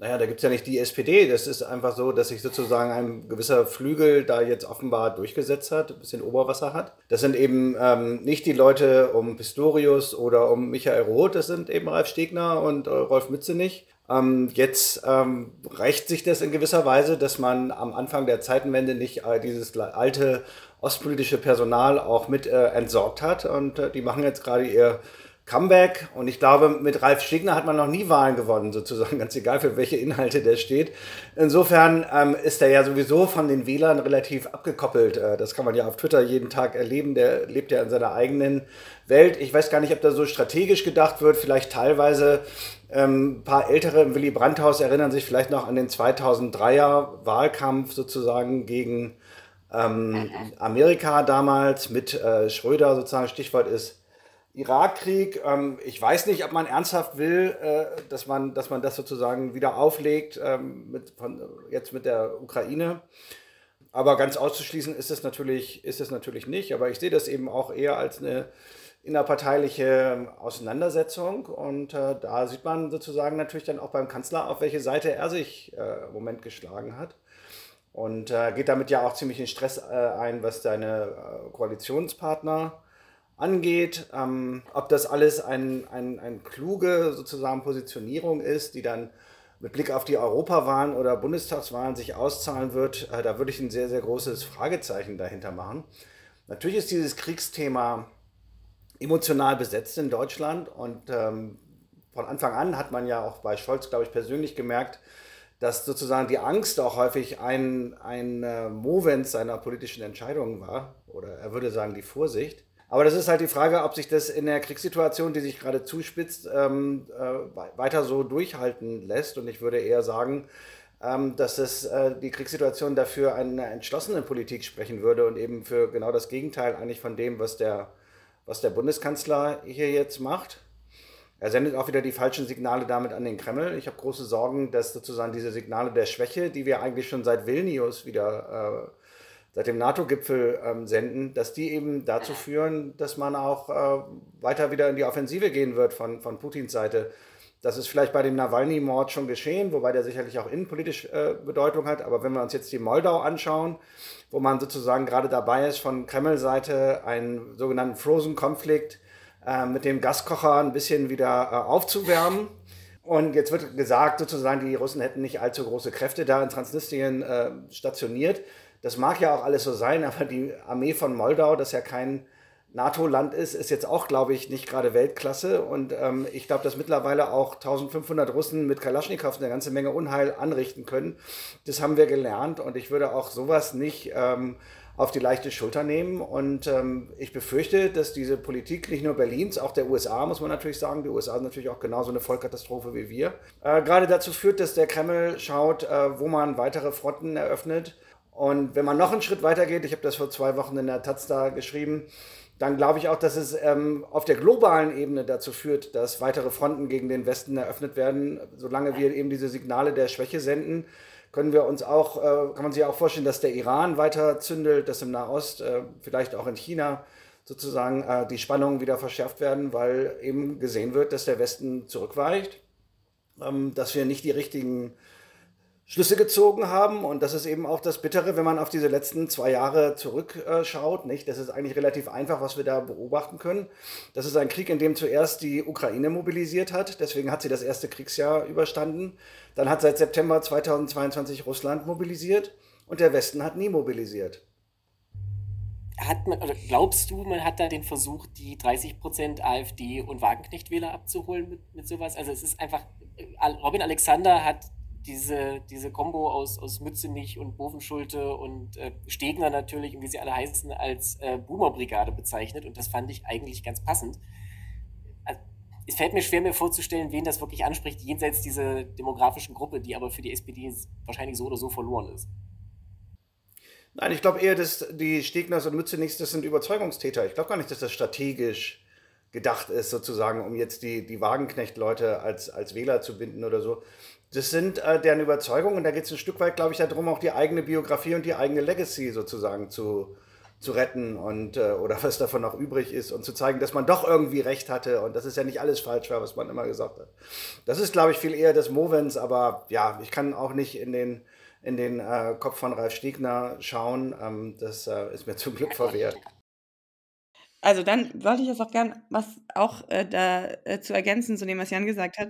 Naja, da gibt es ja nicht die SPD. Das ist einfach so, dass sich sozusagen ein gewisser Flügel da jetzt offenbar durchgesetzt hat, ein bisschen Oberwasser hat. Das sind eben ähm, nicht die Leute um Pistorius oder um Michael Roth, das sind eben Ralf Stegner und äh, Rolf Mützenich. Ähm, jetzt ähm, rächt sich das in gewisser Weise, dass man am Anfang der Zeitenwende nicht äh, dieses alte ostpolitische Personal auch mit äh, entsorgt hat. Und äh, die machen jetzt gerade ihr Comeback. Und ich glaube, mit Ralf Stegner hat man noch nie Wahlen gewonnen, sozusagen, ganz egal für welche Inhalte der steht. Insofern ähm, ist er ja sowieso von den Wählern relativ abgekoppelt. Äh, das kann man ja auf Twitter jeden Tag erleben. Der lebt ja in seiner eigenen Welt. Ich weiß gar nicht, ob da so strategisch gedacht wird. Vielleicht teilweise ähm, ein paar ältere im Willy Brandt-Haus erinnern sich vielleicht noch an den 2003er Wahlkampf sozusagen gegen ähm, Amerika damals mit äh, Schröder sozusagen. Stichwort ist Irakkrieg, ähm, ich weiß nicht, ob man ernsthaft will, äh, dass, man, dass man das sozusagen wieder auflegt, ähm, mit, von, jetzt mit der Ukraine. Aber ganz auszuschließen ist es natürlich, natürlich nicht. Aber ich sehe das eben auch eher als eine innerparteiliche Auseinandersetzung. Und äh, da sieht man sozusagen natürlich dann auch beim Kanzler, auf welche Seite er sich äh, im Moment geschlagen hat. Und äh, geht damit ja auch ziemlich in Stress äh, ein, was seine äh, Koalitionspartner angeht, ähm, ob das alles eine ein, ein kluge sozusagen Positionierung ist, die dann mit Blick auf die Europawahlen oder Bundestagswahlen sich auszahlen wird, äh, da würde ich ein sehr, sehr großes Fragezeichen dahinter machen. Natürlich ist dieses Kriegsthema emotional besetzt in Deutschland und ähm, von Anfang an hat man ja auch bei Scholz, glaube ich, persönlich gemerkt, dass sozusagen die Angst auch häufig ein, ein äh, Movent seiner politischen Entscheidungen war. Oder er würde sagen, die Vorsicht. Aber das ist halt die Frage, ob sich das in der Kriegssituation, die sich gerade zuspitzt, ähm, äh, weiter so durchhalten lässt. Und ich würde eher sagen, ähm, dass es äh, die Kriegssituation dafür eine entschlossene Politik sprechen würde und eben für genau das Gegenteil eigentlich von dem, was der, was der Bundeskanzler hier jetzt macht. Er sendet auch wieder die falschen Signale damit an den Kreml. Ich habe große Sorgen, dass sozusagen diese Signale der Schwäche, die wir eigentlich schon seit Vilnius wieder, äh, seit dem NATO-Gipfel ähm, senden, dass die eben dazu führen, dass man auch äh, weiter wieder in die Offensive gehen wird von, von Putins Seite. Das ist vielleicht bei dem Nawalny-Mord schon geschehen, wobei der sicherlich auch innenpolitisch äh, Bedeutung hat. Aber wenn wir uns jetzt die Moldau anschauen, wo man sozusagen gerade dabei ist, von Kreml-Seite einen sogenannten Frozen-Konflikt äh, mit dem Gaskocher ein bisschen wieder äh, aufzuwärmen. Und jetzt wird gesagt, sozusagen, die Russen hätten nicht allzu große Kräfte da in Transnistrien äh, stationiert. Das mag ja auch alles so sein, aber die Armee von Moldau, das ja kein NATO-Land ist, ist jetzt auch, glaube ich, nicht gerade Weltklasse. Und ähm, ich glaube, dass mittlerweile auch 1500 Russen mit Kalaschnikows eine ganze Menge Unheil anrichten können. Das haben wir gelernt und ich würde auch sowas nicht ähm, auf die leichte Schulter nehmen. Und ähm, ich befürchte, dass diese Politik nicht nur Berlins, auch der USA, muss man natürlich sagen, die USA sind natürlich auch genauso eine Vollkatastrophe wie wir, äh, gerade dazu führt, dass der Kreml schaut, äh, wo man weitere Fronten eröffnet. Und wenn man noch einen Schritt weiter geht, ich habe das vor zwei Wochen in der Taz da geschrieben, dann glaube ich auch, dass es ähm, auf der globalen Ebene dazu führt, dass weitere Fronten gegen den Westen eröffnet werden, solange wir eben diese Signale der Schwäche senden können wir uns auch, äh, kann man sich auch vorstellen, dass der Iran weiter zündelt, dass im Nahost, äh, vielleicht auch in China sozusagen äh, die Spannungen wieder verschärft werden, weil eben gesehen wird, dass der Westen zurückweicht, ähm, dass wir nicht die richtigen Schlüsse gezogen haben. Und das ist eben auch das Bittere, wenn man auf diese letzten zwei Jahre zurückschaut. Nicht? Das ist eigentlich relativ einfach, was wir da beobachten können. Das ist ein Krieg, in dem zuerst die Ukraine mobilisiert hat. Deswegen hat sie das erste Kriegsjahr überstanden. Dann hat seit September 2022 Russland mobilisiert und der Westen hat nie mobilisiert. Hat man, oder glaubst du, man hat da den Versuch, die 30% AfD und Wagenknecht-Wähler abzuholen mit, mit sowas? Also es ist einfach, Robin Alexander hat diese, diese Kombo aus, aus Mützenich und Bovenschulte und äh, Stegner natürlich und wie sie alle heißen, als äh, Boomer-Brigade bezeichnet und das fand ich eigentlich ganz passend. Also, es fällt mir schwer, mir vorzustellen, wen das wirklich anspricht, jenseits dieser demografischen Gruppe, die aber für die SPD wahrscheinlich so oder so verloren ist. Nein, ich glaube eher, dass die Stegners und Mützenichs, das sind Überzeugungstäter. Ich glaube gar nicht, dass das strategisch gedacht ist, sozusagen, um jetzt die, die Wagenknecht-Leute als, als Wähler zu binden oder so. Das sind äh, deren Überzeugungen und da geht es ein Stück weit, glaube ich, darum, auch die eigene Biografie und die eigene Legacy sozusagen zu, zu retten und äh, oder was davon noch übrig ist und zu zeigen, dass man doch irgendwie recht hatte und dass es ja nicht alles falsch war, was man immer gesagt hat. Das ist, glaube ich, viel eher des Movens, aber ja, ich kann auch nicht in den in den äh, Kopf von Ralf Stiegner schauen. Ähm, das äh, ist mir zum Glück verwehrt. Also dann wollte ich das auch gern was auch äh, da äh, ergänzen zu dem, was Jan gesagt hat,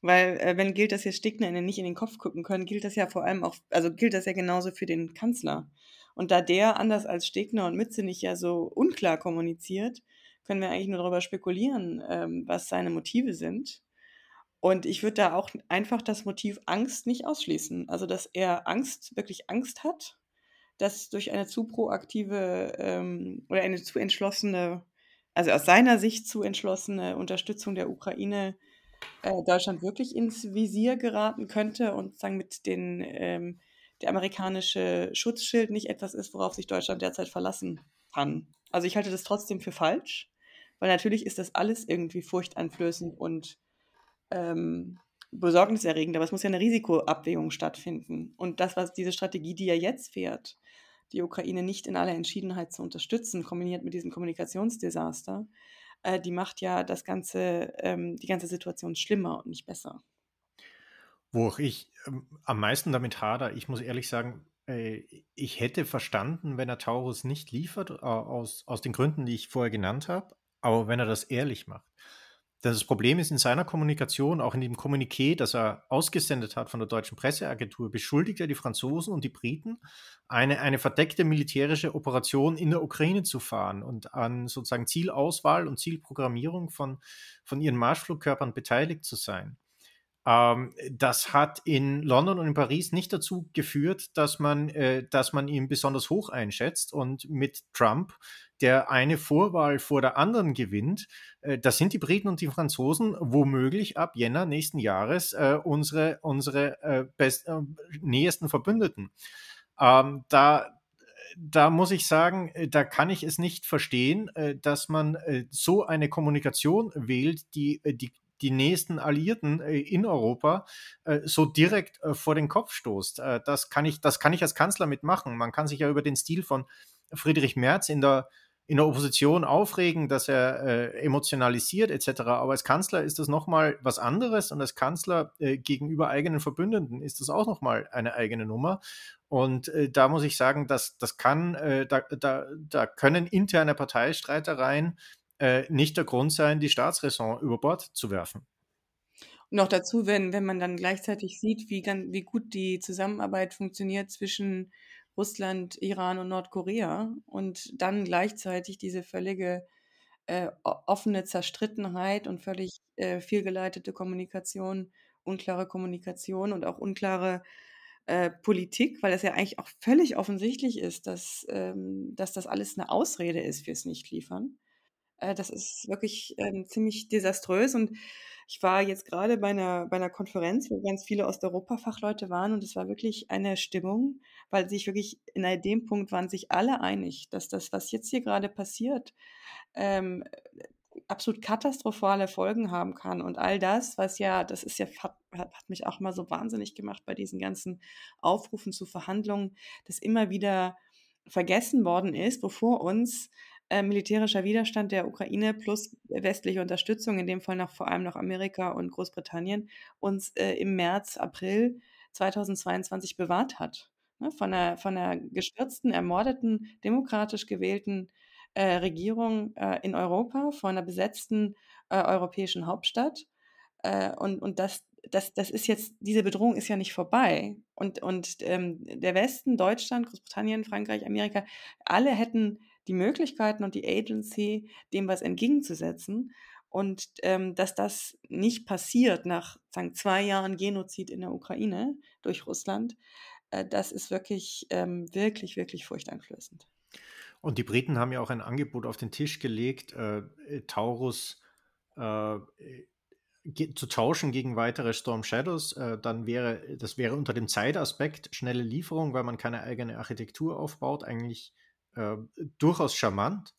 weil äh, wenn gilt, dass jetzt Stegner nicht in den Kopf gucken können, gilt das ja vor allem auch, also gilt das ja genauso für den Kanzler. Und da der anders als Stegner und Mütze nicht ja so unklar kommuniziert, können wir eigentlich nur darüber spekulieren, ähm, was seine Motive sind. Und ich würde da auch einfach das Motiv Angst nicht ausschließen. Also, dass er Angst, wirklich Angst hat dass durch eine zu proaktive ähm, oder eine zu entschlossene, also aus seiner Sicht zu entschlossene Unterstützung der Ukraine äh, Deutschland wirklich ins Visier geraten könnte und sagen mit den ähm, der amerikanische Schutzschild nicht etwas ist, worauf sich Deutschland derzeit verlassen kann. Also ich halte das trotzdem für falsch, weil natürlich ist das alles irgendwie furchteinflößend und ähm, besorgniserregend, aber es muss ja eine Risikoabwägung stattfinden. Und das, was diese Strategie, die er jetzt fährt, die Ukraine nicht in aller Entschiedenheit zu unterstützen, kombiniert mit diesem Kommunikationsdesaster, äh, die macht ja das ganze, ähm, die ganze Situation schlimmer und nicht besser. Wo ich ähm, am meisten damit hader, ich muss ehrlich sagen, äh, ich hätte verstanden, wenn er Taurus nicht liefert, äh, aus, aus den Gründen, die ich vorher genannt habe, aber wenn er das ehrlich macht. Das Problem ist in seiner Kommunikation, auch in dem Kommuniqué, das er ausgesendet hat von der deutschen Presseagentur, beschuldigt er die Franzosen und die Briten, eine, eine verdeckte militärische Operation in der Ukraine zu fahren und an sozusagen Zielauswahl und Zielprogrammierung von, von ihren Marschflugkörpern beteiligt zu sein. Ähm, das hat in London und in Paris nicht dazu geführt, dass man, äh, dass man ihn besonders hoch einschätzt und mit Trump der eine Vorwahl vor der anderen gewinnt, äh, das sind die Briten und die Franzosen womöglich ab Jänner nächsten Jahres äh, unsere, unsere äh, best, äh, nähesten Verbündeten. Ähm, da, da muss ich sagen, äh, da kann ich es nicht verstehen, dass man so eine Kommunikation wählt, die, die die nächsten Alliierten in Europa so direkt vor den Kopf stoßt. das, kann ich, das kann ich als Kanzler mitmachen. Man kann sich ja über den Stil von Friedrich Merz in der in der Opposition aufregen, dass er äh, emotionalisiert etc. Aber als Kanzler ist das nochmal was anderes und als Kanzler äh, gegenüber eigenen Verbündeten ist das auch nochmal eine eigene Nummer. Und äh, da muss ich sagen, dass das kann, äh, da, da, da können interne Parteistreitereien äh, nicht der Grund sein, die Staatsräson über Bord zu werfen. Noch dazu, wenn, wenn man dann gleichzeitig sieht, wie, wie gut die Zusammenarbeit funktioniert zwischen Russland, Iran und Nordkorea und dann gleichzeitig diese völlige äh, offene Zerstrittenheit und völlig äh, fehlgeleitete Kommunikation, unklare Kommunikation und auch unklare äh, Politik, weil es ja eigentlich auch völlig offensichtlich ist, dass, ähm, dass das alles eine Ausrede ist fürs Nichtliefern. Äh, das ist wirklich ähm, ziemlich desaströs und ich war jetzt gerade bei einer, bei einer Konferenz, wo ganz viele Osteuropa-Fachleute waren und es war wirklich eine Stimmung, weil sich wirklich in dem Punkt waren sich alle einig, dass das, was jetzt hier gerade passiert, ähm, absolut katastrophale Folgen haben kann. Und all das, was ja, das ist ja, hat, hat mich auch mal so wahnsinnig gemacht bei diesen ganzen Aufrufen zu Verhandlungen, dass immer wieder vergessen worden ist, bevor uns äh, militärischer Widerstand der Ukraine plus westliche Unterstützung, in dem Fall noch vor allem noch Amerika und Großbritannien, uns äh, im März, April 2022 bewahrt hat. Ne? Von, einer, von einer gestürzten, ermordeten, demokratisch gewählten äh, Regierung äh, in Europa, von einer besetzten äh, europäischen Hauptstadt. Und, und das, das, das ist jetzt, diese Bedrohung ist ja nicht vorbei. Und, und ähm, der Westen, Deutschland, Großbritannien, Frankreich, Amerika, alle hätten die Möglichkeiten und die Agency, dem was entgegenzusetzen. Und ähm, dass das nicht passiert nach sagen, zwei Jahren Genozid in der Ukraine durch Russland, äh, das ist wirklich, ähm, wirklich, wirklich furchteinflößend. Und die Briten haben ja auch ein Angebot auf den Tisch gelegt, äh, Taurus äh, zu tauschen gegen weitere Storm Shadows, äh, dann wäre, das wäre unter dem Zeitaspekt schnelle Lieferung, weil man keine eigene Architektur aufbaut, eigentlich äh, durchaus charmant,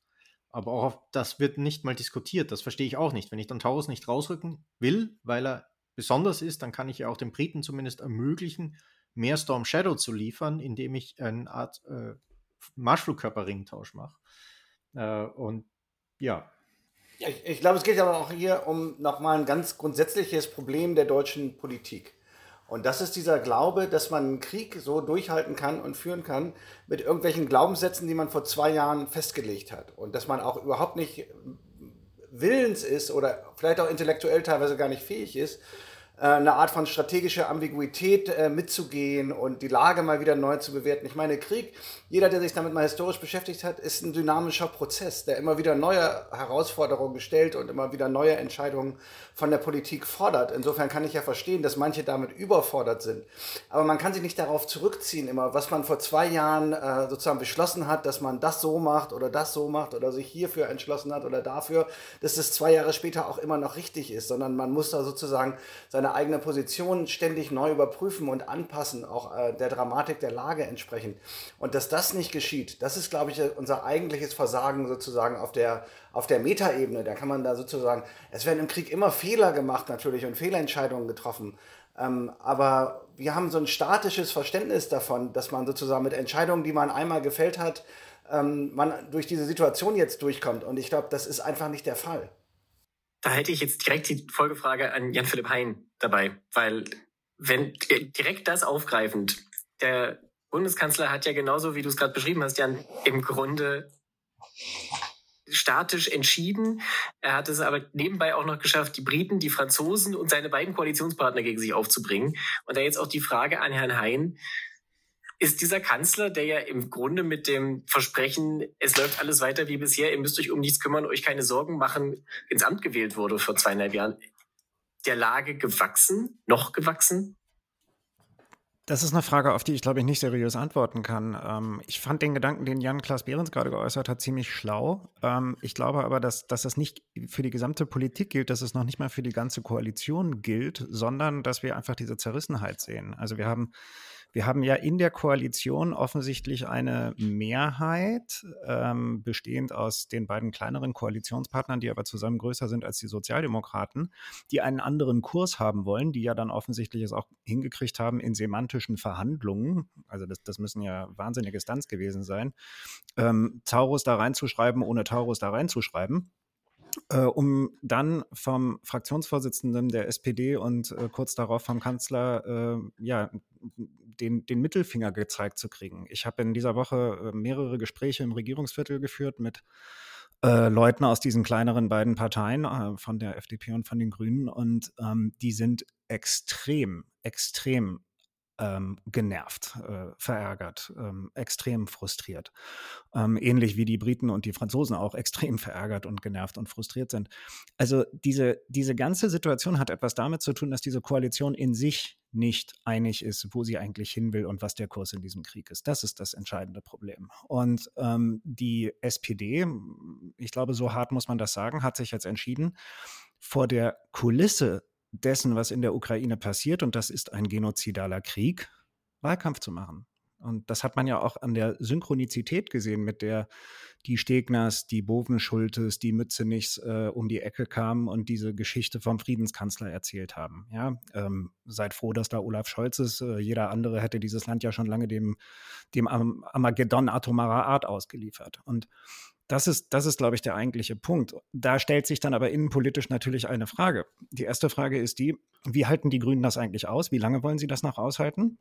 aber auch auf, das wird nicht mal diskutiert. Das verstehe ich auch nicht. Wenn ich dann Taurus nicht rausrücken will, weil er besonders ist, dann kann ich ja auch den Briten zumindest ermöglichen, mehr Storm Shadow zu liefern, indem ich eine Art äh, Marschflugkörperringtausch mache. Äh, und ja. ja ich, ich glaube, es geht aber auch hier um nochmal ein ganz grundsätzliches Problem der deutschen Politik. Und das ist dieser Glaube, dass man einen Krieg so durchhalten kann und führen kann mit irgendwelchen Glaubenssätzen, die man vor zwei Jahren festgelegt hat. Und dass man auch überhaupt nicht willens ist oder vielleicht auch intellektuell teilweise gar nicht fähig ist, eine Art von strategischer Ambiguität äh, mitzugehen und die Lage mal wieder neu zu bewerten. Ich meine, Krieg, jeder, der sich damit mal historisch beschäftigt hat, ist ein dynamischer Prozess, der immer wieder neue Herausforderungen stellt und immer wieder neue Entscheidungen von der Politik fordert. Insofern kann ich ja verstehen, dass manche damit überfordert sind. Aber man kann sich nicht darauf zurückziehen, immer, was man vor zwei Jahren äh, sozusagen beschlossen hat, dass man das so macht oder das so macht oder sich hierfür entschlossen hat oder dafür, dass es zwei Jahre später auch immer noch richtig ist, sondern man muss da sozusagen seine eigene Position ständig neu überprüfen und anpassen, auch äh, der Dramatik der Lage entsprechend. Und dass das nicht geschieht, das ist, glaube ich, unser eigentliches Versagen sozusagen auf der, auf der Metaebene. Da kann man da sozusagen, es werden im Krieg immer Fehler gemacht natürlich und Fehlentscheidungen getroffen. Ähm, aber wir haben so ein statisches Verständnis davon, dass man sozusagen mit Entscheidungen, die man einmal gefällt hat, ähm, man durch diese Situation jetzt durchkommt. Und ich glaube, das ist einfach nicht der Fall. Da hätte ich jetzt direkt die Folgefrage an Jan-Philipp Hein dabei, weil wenn direkt das aufgreifend, der Bundeskanzler hat ja genauso, wie du es gerade beschrieben hast, Jan, im Grunde statisch entschieden. Er hat es aber nebenbei auch noch geschafft, die Briten, die Franzosen und seine beiden Koalitionspartner gegen sich aufzubringen. Und da jetzt auch die Frage an Herrn Hein. Ist dieser Kanzler, der ja im Grunde mit dem Versprechen, es läuft alles weiter wie bisher, ihr müsst euch um nichts kümmern, euch keine Sorgen machen, ins Amt gewählt wurde vor zweieinhalb Jahren, der Lage gewachsen, noch gewachsen? Das ist eine Frage, auf die ich, glaube ich, nicht seriös antworten kann. Ähm, ich fand den Gedanken, den Jan-Klaas Behrens gerade geäußert hat, ziemlich schlau. Ähm, ich glaube aber, dass, dass das nicht für die gesamte Politik gilt, dass es noch nicht mal für die ganze Koalition gilt, sondern dass wir einfach diese Zerrissenheit sehen. Also wir haben wir haben ja in der Koalition offensichtlich eine Mehrheit, ähm, bestehend aus den beiden kleineren Koalitionspartnern, die aber zusammen größer sind als die Sozialdemokraten, die einen anderen Kurs haben wollen, die ja dann offensichtlich es auch hingekriegt haben in semantischen Verhandlungen, also das, das müssen ja wahnsinnige Stunts gewesen sein, ähm, Taurus da reinzuschreiben, ohne Taurus da reinzuschreiben äh, um dann vom Fraktionsvorsitzenden der SPD und äh, kurz darauf vom Kanzler äh, ja, den, den Mittelfinger gezeigt zu kriegen. Ich habe in dieser Woche äh, mehrere Gespräche im Regierungsviertel geführt mit äh, Leuten aus diesen kleineren beiden Parteien, äh, von der FDP und von den Grünen, und ähm, die sind extrem, extrem ähm, genervt, äh, verärgert, ähm, extrem frustriert. Ähm, ähnlich wie die Briten und die Franzosen auch extrem verärgert und genervt und frustriert sind. Also diese, diese ganze Situation hat etwas damit zu tun, dass diese Koalition in sich nicht einig ist, wo sie eigentlich hin will und was der Kurs in diesem Krieg ist. Das ist das entscheidende Problem. Und ähm, die SPD, ich glaube, so hart muss man das sagen, hat sich jetzt entschieden, vor der Kulisse dessen, was in der Ukraine passiert, und das ist ein genozidaler Krieg, Wahlkampf zu machen. Und das hat man ja auch an der Synchronizität gesehen, mit der die Stegners, die Bovenschultes, die Mützenichs äh, um die Ecke kamen und diese Geschichte vom Friedenskanzler erzählt haben. Ja, ähm, seid froh, dass da Olaf Scholz ist. Äh, jeder andere hätte dieses Land ja schon lange dem, dem Armageddon atomarer Art ausgeliefert. Und das ist, das ist, glaube ich, der eigentliche Punkt. Da stellt sich dann aber innenpolitisch natürlich eine Frage. Die erste Frage ist die, wie halten die Grünen das eigentlich aus? Wie lange wollen sie das noch aushalten?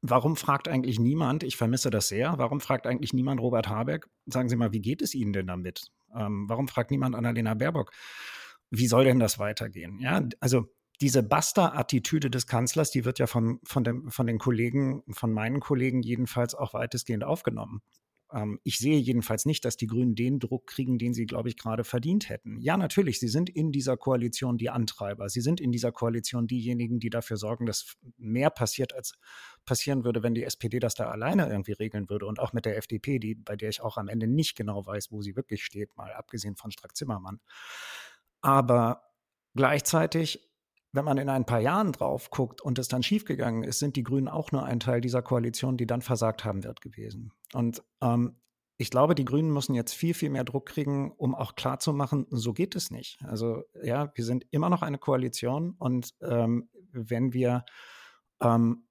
Warum fragt eigentlich niemand, ich vermisse das sehr, warum fragt eigentlich niemand Robert Habeck, sagen Sie mal, wie geht es Ihnen denn damit? Ähm, warum fragt niemand Annalena Baerbock, wie soll denn das weitergehen? Ja, also diese Basta-Attitüde des Kanzlers, die wird ja von, von, dem, von den Kollegen, von meinen Kollegen jedenfalls auch weitestgehend aufgenommen. Ähm, ich sehe jedenfalls nicht, dass die Grünen den Druck kriegen, den sie, glaube ich, gerade verdient hätten. Ja, natürlich, sie sind in dieser Koalition die Antreiber. Sie sind in dieser Koalition diejenigen, die dafür sorgen, dass mehr passiert, als passieren würde, wenn die SPD das da alleine irgendwie regeln würde. Und auch mit der FDP, die, bei der ich auch am Ende nicht genau weiß, wo sie wirklich steht, mal abgesehen von Strack-Zimmermann. Aber gleichzeitig wenn man in ein paar Jahren drauf guckt und es dann schiefgegangen ist, sind die Grünen auch nur ein Teil dieser Koalition, die dann versagt haben wird gewesen. Und ähm, ich glaube, die Grünen müssen jetzt viel, viel mehr Druck kriegen, um auch klarzumachen, so geht es nicht. Also ja, wir sind immer noch eine Koalition und ähm, wenn wir ähm,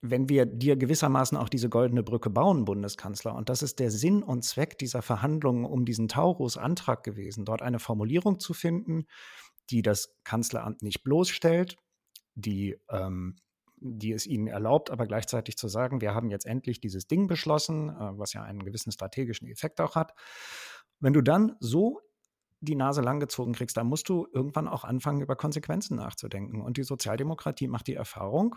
wenn wir dir gewissermaßen auch diese goldene Brücke bauen, Bundeskanzler, und das ist der Sinn und Zweck dieser Verhandlungen um diesen Taurus-Antrag gewesen, dort eine Formulierung zu finden, die das Kanzleramt nicht bloßstellt, die, ähm, die es ihnen erlaubt, aber gleichzeitig zu sagen, wir haben jetzt endlich dieses Ding beschlossen, äh, was ja einen gewissen strategischen Effekt auch hat. Wenn du dann so die Nase langgezogen kriegst, dann musst du irgendwann auch anfangen, über Konsequenzen nachzudenken. Und die Sozialdemokratie macht die Erfahrung,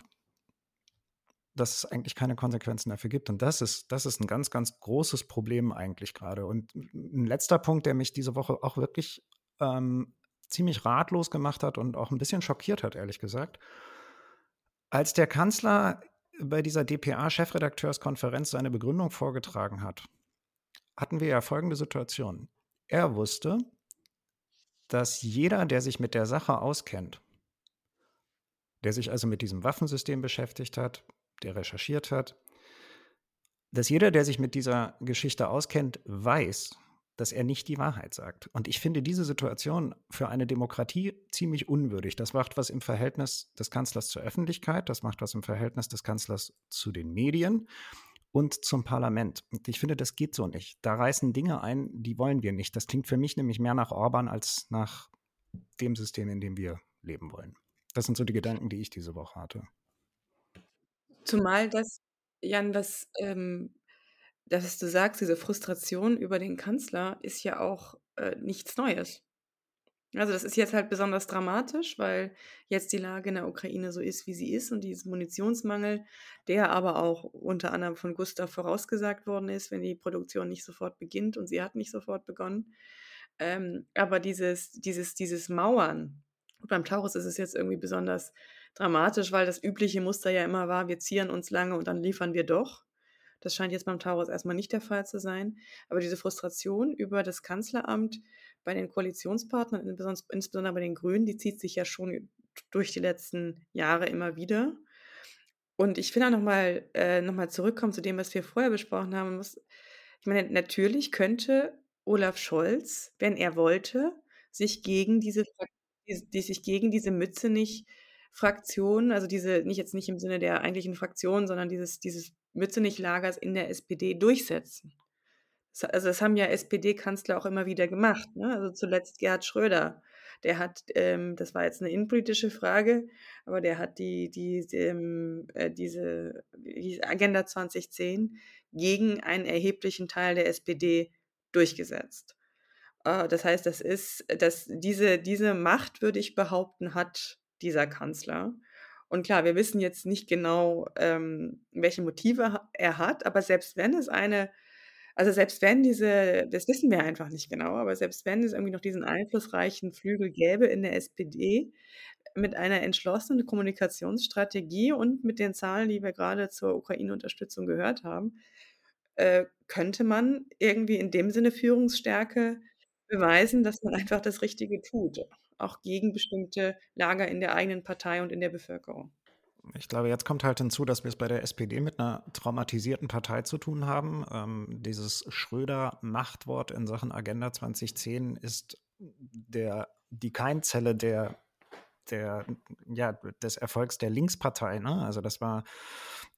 dass es eigentlich keine Konsequenzen dafür gibt. Und das ist, das ist ein ganz, ganz großes Problem eigentlich gerade. Und ein letzter Punkt, der mich diese Woche auch wirklich ähm, ziemlich ratlos gemacht hat und auch ein bisschen schockiert hat, ehrlich gesagt. Als der Kanzler bei dieser DPA-Chefredakteurskonferenz seine Begründung vorgetragen hat, hatten wir ja folgende Situation. Er wusste, dass jeder, der sich mit der Sache auskennt, der sich also mit diesem Waffensystem beschäftigt hat, der recherchiert hat, dass jeder, der sich mit dieser Geschichte auskennt, weiß, dass er nicht die Wahrheit sagt. Und ich finde diese Situation für eine Demokratie ziemlich unwürdig. Das macht was im Verhältnis des Kanzlers zur Öffentlichkeit, das macht was im Verhältnis des Kanzlers zu den Medien und zum Parlament. Und ich finde, das geht so nicht. Da reißen Dinge ein, die wollen wir nicht. Das klingt für mich nämlich mehr nach Orban als nach dem System, in dem wir leben wollen. Das sind so die Gedanken, die ich diese Woche hatte. Zumal das, Jan, das ähm, dass du sagst, diese Frustration über den Kanzler ist ja auch äh, nichts Neues. Also das ist jetzt halt besonders dramatisch, weil jetzt die Lage in der Ukraine so ist, wie sie ist und dieses Munitionsmangel, der aber auch unter anderem von Gustav vorausgesagt worden ist, wenn die Produktion nicht sofort beginnt und sie hat nicht sofort begonnen. Ähm, aber dieses, dieses, dieses Mauern, beim Taurus ist es jetzt irgendwie besonders dramatisch, weil das übliche Muster ja immer war, wir zieren uns lange und dann liefern wir doch. Das scheint jetzt beim Taurus erstmal nicht der Fall zu sein. Aber diese Frustration über das Kanzleramt bei den Koalitionspartnern, insbesondere bei den Grünen, die zieht sich ja schon durch die letzten Jahre immer wieder. Und ich will auch nochmal äh, noch zurückkommen zu dem, was wir vorher besprochen haben. Muss, ich meine, natürlich könnte Olaf Scholz, wenn er wollte, sich gegen diese, die, die sich gegen diese Mütze nicht Fraktion, also diese, nicht jetzt nicht im Sinne der eigentlichen Fraktion, sondern dieses, dieses Mützenich-Lagers in der SPD durchsetzen. Also das haben ja SPD-Kanzler auch immer wieder gemacht. Ne? Also zuletzt Gerhard Schröder. Der hat, ähm, das war jetzt eine innenpolitische Frage, aber der hat die, die, ähm, äh, diese, die Agenda 2010 gegen einen erheblichen Teil der SPD durchgesetzt. Äh, das heißt, das ist, dass diese, diese Macht, würde ich behaupten, hat dieser Kanzler. Und klar, wir wissen jetzt nicht genau, ähm, welche Motive er hat, aber selbst wenn es eine, also selbst wenn diese, das wissen wir einfach nicht genau, aber selbst wenn es irgendwie noch diesen einflussreichen Flügel gäbe in der SPD mit einer entschlossenen Kommunikationsstrategie und mit den Zahlen, die wir gerade zur Ukraine-Unterstützung gehört haben, äh, könnte man irgendwie in dem Sinne Führungsstärke beweisen, dass man einfach das Richtige tut auch gegen bestimmte Lager in der eigenen Partei und in der Bevölkerung. Ich glaube, jetzt kommt halt hinzu, dass wir es bei der SPD mit einer traumatisierten Partei zu tun haben. Ähm, dieses Schröder-Machtwort in Sachen Agenda 2010 ist der, die Keimzelle der, der, ja, des Erfolgs der Linkspartei. Ne? Also das war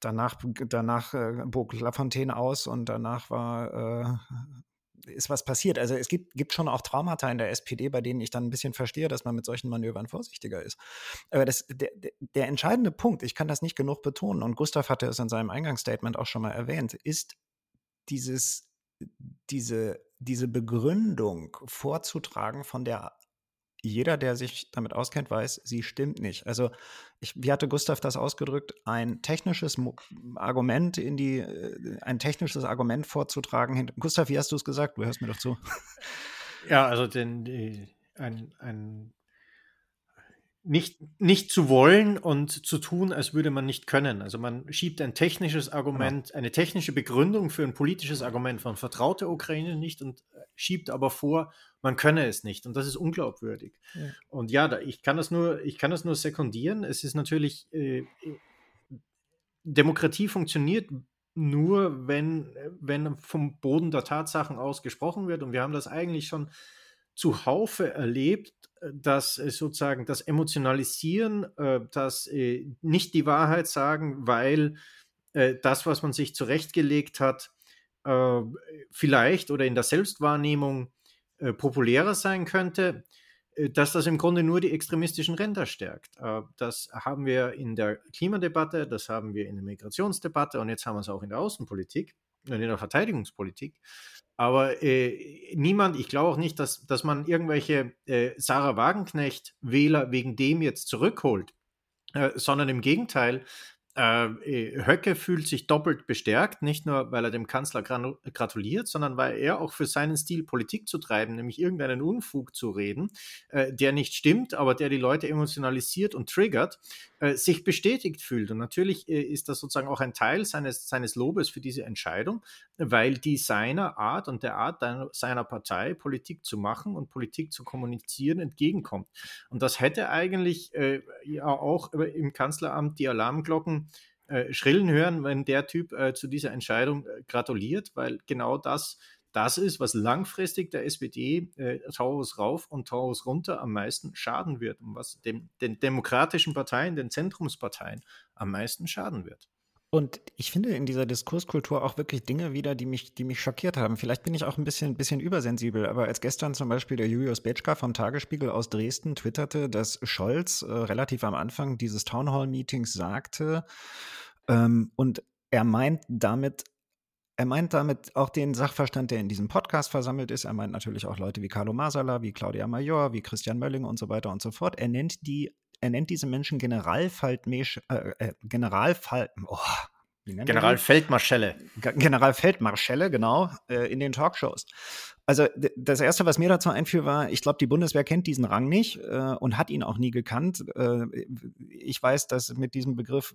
danach, danach äh, bog Lafontaine aus und danach war äh, ist was passiert. Also es gibt, gibt schon auch Traumata in der SPD, bei denen ich dann ein bisschen verstehe, dass man mit solchen Manövern vorsichtiger ist. Aber das, der, der entscheidende Punkt, ich kann das nicht genug betonen, und Gustav hatte es in seinem Eingangsstatement auch schon mal erwähnt, ist dieses, diese, diese Begründung vorzutragen von der jeder, der sich damit auskennt, weiß, sie stimmt nicht. Also, ich, wie hatte Gustav das ausgedrückt, ein technisches Mo Argument in die, äh, ein technisches Argument vorzutragen. Gustav, wie hast du es gesagt? Du hörst mir doch zu. Ja, also den, die, ein, ein nicht, nicht zu wollen und zu tun, als würde man nicht können. Also man schiebt ein technisches Argument, genau. eine technische Begründung für ein politisches Argument. Man vertraut der Ukraine nicht und äh, schiebt aber vor, man könne es nicht. Und das ist unglaubwürdig. Ja. Und ja, da, ich, kann das nur, ich kann das nur sekundieren. Es ist natürlich, äh, Demokratie funktioniert nur, wenn, wenn vom Boden der Tatsachen aus gesprochen wird. Und wir haben das eigentlich schon zuhaufe erlebt, dass sozusagen das Emotionalisieren, äh, das äh, nicht die Wahrheit sagen, weil äh, das, was man sich zurechtgelegt hat, vielleicht oder in der Selbstwahrnehmung populärer sein könnte, dass das im Grunde nur die extremistischen Ränder stärkt. Das haben wir in der Klimadebatte, das haben wir in der Migrationsdebatte und jetzt haben wir es auch in der Außenpolitik und in der Verteidigungspolitik. Aber äh, niemand, ich glaube auch nicht, dass, dass man irgendwelche äh, Sarah Wagenknecht-Wähler wegen dem jetzt zurückholt, äh, sondern im Gegenteil, äh, äh, Höcke fühlt sich doppelt bestärkt, nicht nur, weil er dem Kanzler gratuliert, sondern weil er auch für seinen Stil Politik zu treiben, nämlich irgendeinen Unfug zu reden, äh, der nicht stimmt, aber der die Leute emotionalisiert und triggert, äh, sich bestätigt fühlt. Und natürlich äh, ist das sozusagen auch ein Teil seines, seines Lobes für diese Entscheidung, weil die seiner Art und der Art seiner Partei Politik zu machen und Politik zu kommunizieren entgegenkommt. Und das hätte eigentlich äh, ja auch im Kanzleramt die Alarmglocken äh, schrillen hören, wenn der Typ zu dieser Entscheidung gratuliert, weil genau das das ist, was langfristig der SPD äh, Taurus rauf und Taurus runter am meisten schaden wird und was dem, den demokratischen Parteien, den Zentrumsparteien am meisten schaden wird. Und ich finde in dieser Diskurskultur auch wirklich Dinge wieder, die mich, die mich schockiert haben. Vielleicht bin ich auch ein bisschen, bisschen übersensibel, aber als gestern zum Beispiel der Julius Betschka vom Tagesspiegel aus Dresden twitterte, dass Scholz äh, relativ am Anfang dieses Townhall-Meetings sagte, ähm, und er meint damit Er meint damit auch den Sachverstand, der in diesem Podcast versammelt ist. Er meint natürlich auch Leute wie Carlo Masala, wie Claudia Major, wie Christian Mölling und so weiter und so fort. Er nennt die, er nennt diese Menschen Generalfaltmesch, äh, äh, Generalfall, oh, Generalfeldmarschelle. Generalfeldmarschelle, genau, äh, in den Talkshows. Also das Erste, was mir dazu einfiel, war, ich glaube, die Bundeswehr kennt diesen Rang nicht äh, und hat ihn auch nie gekannt. Äh, ich weiß, dass mit diesem Begriff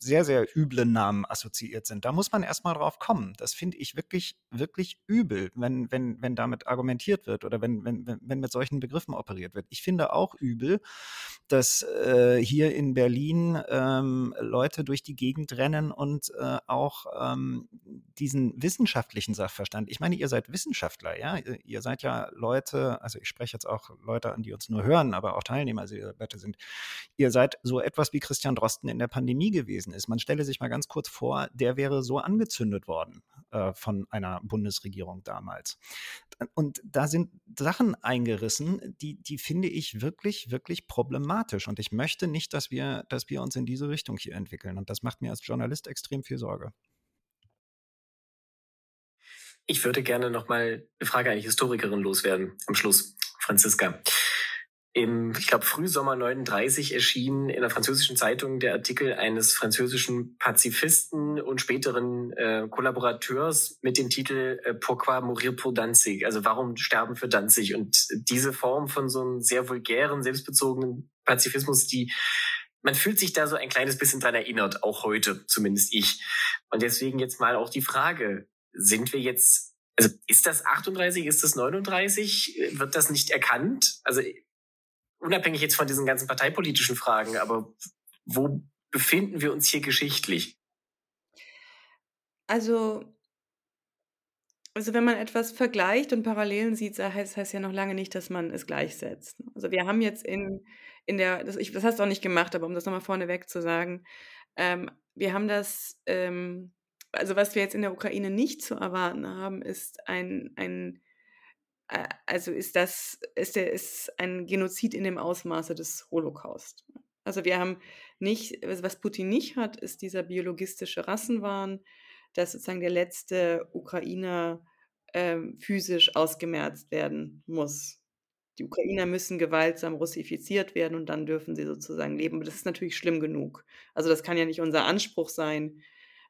sehr, sehr üble Namen assoziiert sind. Da muss man erstmal drauf kommen. Das finde ich wirklich, wirklich übel, wenn, wenn, wenn damit argumentiert wird oder wenn, wenn, wenn mit solchen Begriffen operiert wird. Ich finde auch übel, dass äh, hier in Berlin ähm, Leute durch die Gegend rennen und äh, auch ähm, diesen wissenschaftlichen Sachverstand. Ich meine, ihr seid Wissenschaftler. Wissenschaftler, ja. Ihr seid ja Leute, also ich spreche jetzt auch Leute an, die uns nur hören, aber auch Teilnehmer dieser Debatte sind. Ihr seid so etwas wie Christian Drosten in der Pandemie gewesen ist. Man stelle sich mal ganz kurz vor, der wäre so angezündet worden äh, von einer Bundesregierung damals. Und da sind Sachen eingerissen, die, die finde ich wirklich, wirklich problematisch. Und ich möchte nicht, dass wir, dass wir uns in diese Richtung hier entwickeln. Und das macht mir als Journalist extrem viel Sorge. Ich würde gerne noch mal eine Frage an die Historikerin loswerden am Schluss, Franziska. Im, ich glaube, Frühsommer 39 erschien in der französischen Zeitung der Artikel eines französischen Pazifisten und späteren äh, Kollaborateurs mit dem Titel äh, Pourquoi mourir pour Danzig? Also warum sterben für Danzig? Und diese Form von so einem sehr vulgären, selbstbezogenen Pazifismus, die man fühlt sich da so ein kleines bisschen dran erinnert, auch heute, zumindest ich. Und deswegen jetzt mal auch die Frage, sind wir jetzt, also ist das 38, ist das 39? Wird das nicht erkannt? Also unabhängig jetzt von diesen ganzen parteipolitischen Fragen, aber wo befinden wir uns hier geschichtlich? Also, also wenn man etwas vergleicht und Parallelen sieht, heißt heißt ja noch lange nicht, dass man es gleichsetzt. Also wir haben jetzt in, in der, das, ich, das hast du auch nicht gemacht, aber um das nochmal vorneweg zu sagen, ähm, wir haben das ähm, also was wir jetzt in der Ukraine nicht zu erwarten haben, ist ein, ein äh, also ist das, ist der, ist ein Genozid in dem Ausmaße des Holocaust. Also wir haben nicht, was Putin nicht hat, ist dieser biologistische Rassenwahn, dass sozusagen der letzte Ukrainer äh, physisch ausgemerzt werden muss. Die Ukrainer müssen gewaltsam russifiziert werden und dann dürfen sie sozusagen leben. Aber das ist natürlich schlimm genug. Also das kann ja nicht unser Anspruch sein,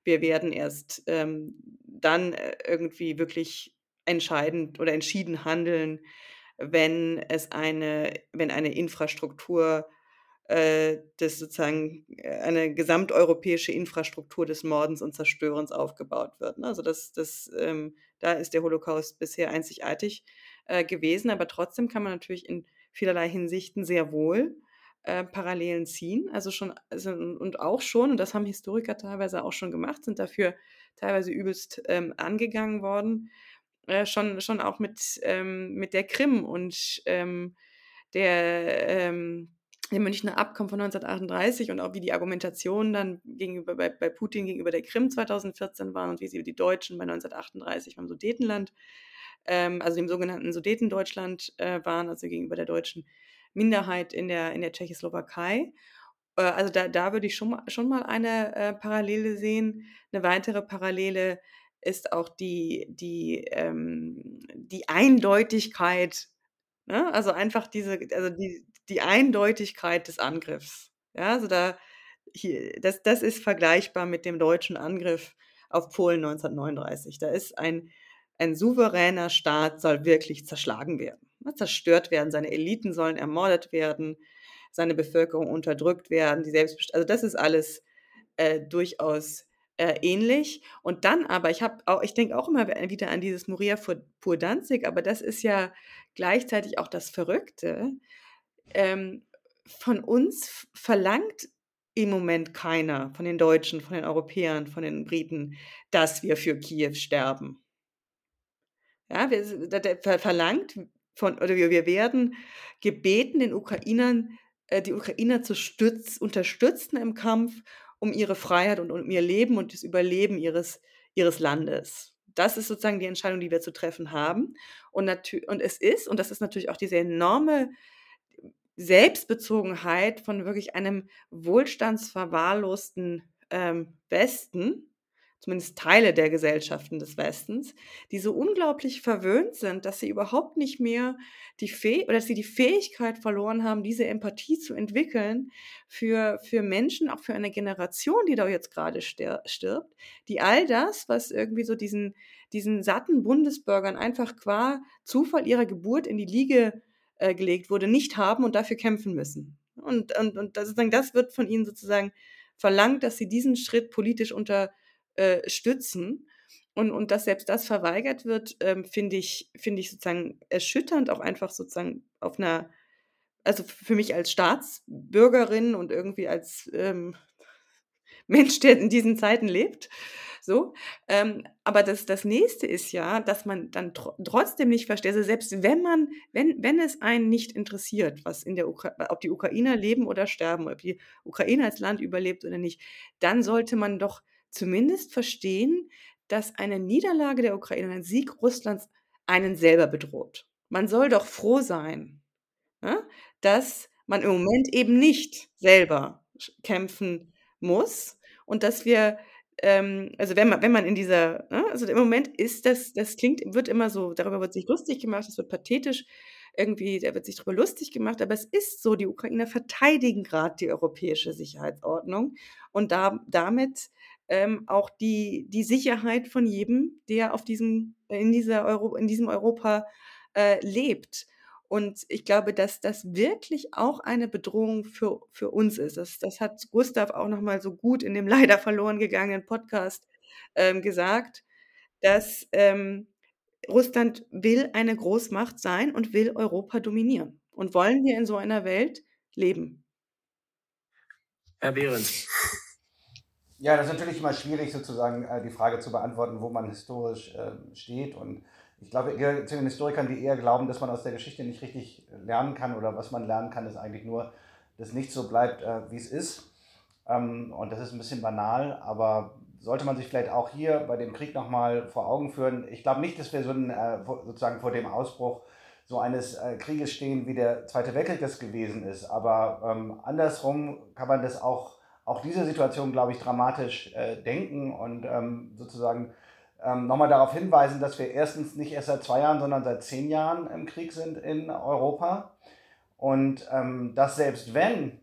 wir werden erst ähm, dann äh, irgendwie wirklich entscheidend oder entschieden handeln, wenn es eine, wenn eine Infrastruktur äh, sozusagen äh, eine gesamteuropäische Infrastruktur des Mordens und Zerstörens aufgebaut wird. Ne? Also das, das, ähm, da ist der Holocaust bisher einzigartig äh, gewesen, aber trotzdem kann man natürlich in vielerlei Hinsichten sehr wohl äh, Parallelen ziehen. Also schon, also, und auch schon, und das haben Historiker teilweise auch schon gemacht, sind dafür teilweise übelst ähm, angegangen worden, äh, schon, schon auch mit, ähm, mit der Krim und ähm, der, ähm, dem Münchner Abkommen von 1938 und auch wie die Argumentationen dann gegenüber bei, bei Putin gegenüber der Krim 2014 waren und wie sie die Deutschen bei 1938 beim Sudetenland, ähm, also dem sogenannten Sudetendeutschland äh, waren, also gegenüber der deutschen Minderheit in der, in der Tschechoslowakei. Äh, also da, da würde ich schon mal, schon mal eine äh, Parallele sehen. Eine weitere Parallele ist auch die, die, ähm, die Eindeutigkeit, ne? also einfach diese, also die, die Eindeutigkeit des Angriffs. Ja, also da, hier, das, das ist vergleichbar mit dem deutschen Angriff auf Polen 1939. Da ist ein, ein souveräner Staat soll wirklich zerschlagen werden. Ne, zerstört werden, seine Eliten sollen ermordet werden, seine Bevölkerung unterdrückt werden, die Selbstbest also das ist alles äh, durchaus äh, ähnlich. Und dann aber, ich habe auch, ich denke auch immer wieder an dieses Moria pur Danzig, aber das ist ja gleichzeitig auch das Verrückte. Ähm, von uns verlangt im Moment keiner, von den Deutschen, von den Europäern, von den Briten, dass wir für Kiew sterben. Ja, wir, verlangt, von, oder wir, wir werden gebeten, den Ukrainern, äh, die Ukrainer zu stütz, unterstützen im Kampf um ihre Freiheit und um ihr Leben und das Überleben ihres, ihres Landes. Das ist sozusagen die Entscheidung, die wir zu treffen haben. Und, und es ist, und das ist natürlich auch diese enorme Selbstbezogenheit von wirklich einem wohlstandsverwahrlosten ähm, Westen, zumindest Teile der Gesellschaften des Westens, die so unglaublich verwöhnt sind, dass sie überhaupt nicht mehr die Fäh oder dass sie die Fähigkeit verloren haben, diese Empathie zu entwickeln für, für Menschen, auch für eine Generation, die da jetzt gerade stirbt, die all das, was irgendwie so diesen, diesen satten Bundesbürgern einfach qua Zufall ihrer Geburt in die Liege äh, gelegt wurde, nicht haben und dafür kämpfen müssen. Und, und, und das, das wird von ihnen sozusagen verlangt, dass sie diesen Schritt politisch unterstützen. Und, und dass selbst das verweigert wird, ähm, finde ich, finde ich sozusagen erschütternd, auch einfach sozusagen auf einer, also für mich als Staatsbürgerin und irgendwie als ähm, Mensch, der in diesen Zeiten lebt, so. Ähm, aber das, das nächste ist ja, dass man dann tr trotzdem nicht versteht, also selbst wenn man, wenn, wenn es einen nicht interessiert, was in der Ukra ob die Ukrainer leben oder sterben, ob die Ukraine als Land überlebt oder nicht, dann sollte man doch zumindest verstehen, dass eine Niederlage der Ukraine, ein Sieg Russlands einen selber bedroht. Man soll doch froh sein, ne, dass man im Moment eben nicht selber kämpfen muss und dass wir ähm, also wenn man, wenn man in dieser, ne, also im Moment ist das, das klingt, wird immer so, darüber wird sich lustig gemacht, es wird pathetisch, irgendwie, da wird sich darüber lustig gemacht, aber es ist so, die Ukrainer verteidigen gerade die europäische Sicherheitsordnung und da, damit ähm, auch die, die Sicherheit von jedem, der auf diesem, in, dieser Euro, in diesem Europa äh, lebt. Und ich glaube, dass das wirklich auch eine Bedrohung für, für uns ist. Das, das hat Gustav auch nochmal so gut in dem leider verloren gegangenen Podcast ähm, gesagt, dass ähm, Russland will eine Großmacht sein und will Europa dominieren. Und wollen wir in so einer Welt leben? Herr Behrens. Ja, das ist natürlich immer schwierig, sozusagen äh, die Frage zu beantworten, wo man historisch äh, steht und ich glaube, zu den Historikern, die eher glauben, dass man aus der Geschichte nicht richtig lernen kann oder was man lernen kann, ist eigentlich nur, dass nichts so bleibt, äh, wie es ist. Ähm, und das ist ein bisschen banal, aber sollte man sich vielleicht auch hier bei dem Krieg nochmal vor Augen führen. Ich glaube nicht, dass wir so ein, äh, sozusagen vor dem Ausbruch so eines Krieges stehen, wie der Zweite Weltkrieg das gewesen ist. Aber ähm, andersrum kann man das auch, auch diese Situation, glaube ich, dramatisch äh, denken und ähm, sozusagen ähm, nochmal darauf hinweisen, dass wir erstens nicht erst seit zwei Jahren, sondern seit zehn Jahren im Krieg sind in Europa. Und ähm, dass selbst wenn,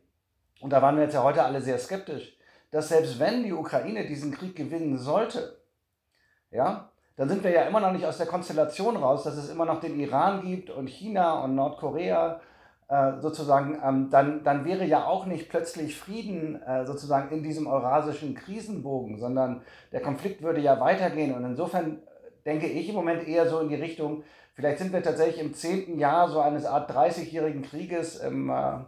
und da waren wir jetzt ja heute alle sehr skeptisch, dass selbst wenn die Ukraine diesen Krieg gewinnen sollte, ja, dann sind wir ja immer noch nicht aus der Konstellation raus, dass es immer noch den Iran gibt und China und Nordkorea äh, sozusagen, ähm, dann, dann wäre ja auch nicht plötzlich Frieden äh, sozusagen in diesem eurasischen Krisenbogen, sondern der Konflikt würde ja weitergehen. Und insofern denke ich im Moment eher so in die Richtung, vielleicht sind wir tatsächlich im zehnten Jahr so eines Art 30-jährigen Krieges im, äh,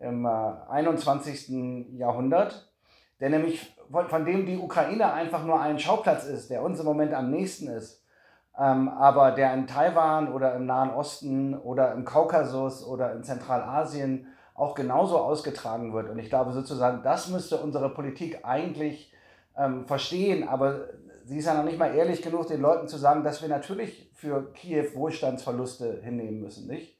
im 21. Äh, Jahrhundert, der nämlich von, von dem die Ukraine einfach nur ein Schauplatz ist, der uns im Moment am nächsten ist ähm, aber der in Taiwan oder im Nahen Osten oder im Kaukasus oder in Zentralasien auch genauso ausgetragen wird. Und ich glaube sozusagen, das müsste unsere Politik eigentlich ähm, verstehen, aber sie ist ja noch nicht mal ehrlich genug, den Leuten zu sagen, dass wir natürlich für Kiew Wohlstandsverluste hinnehmen müssen, nicht?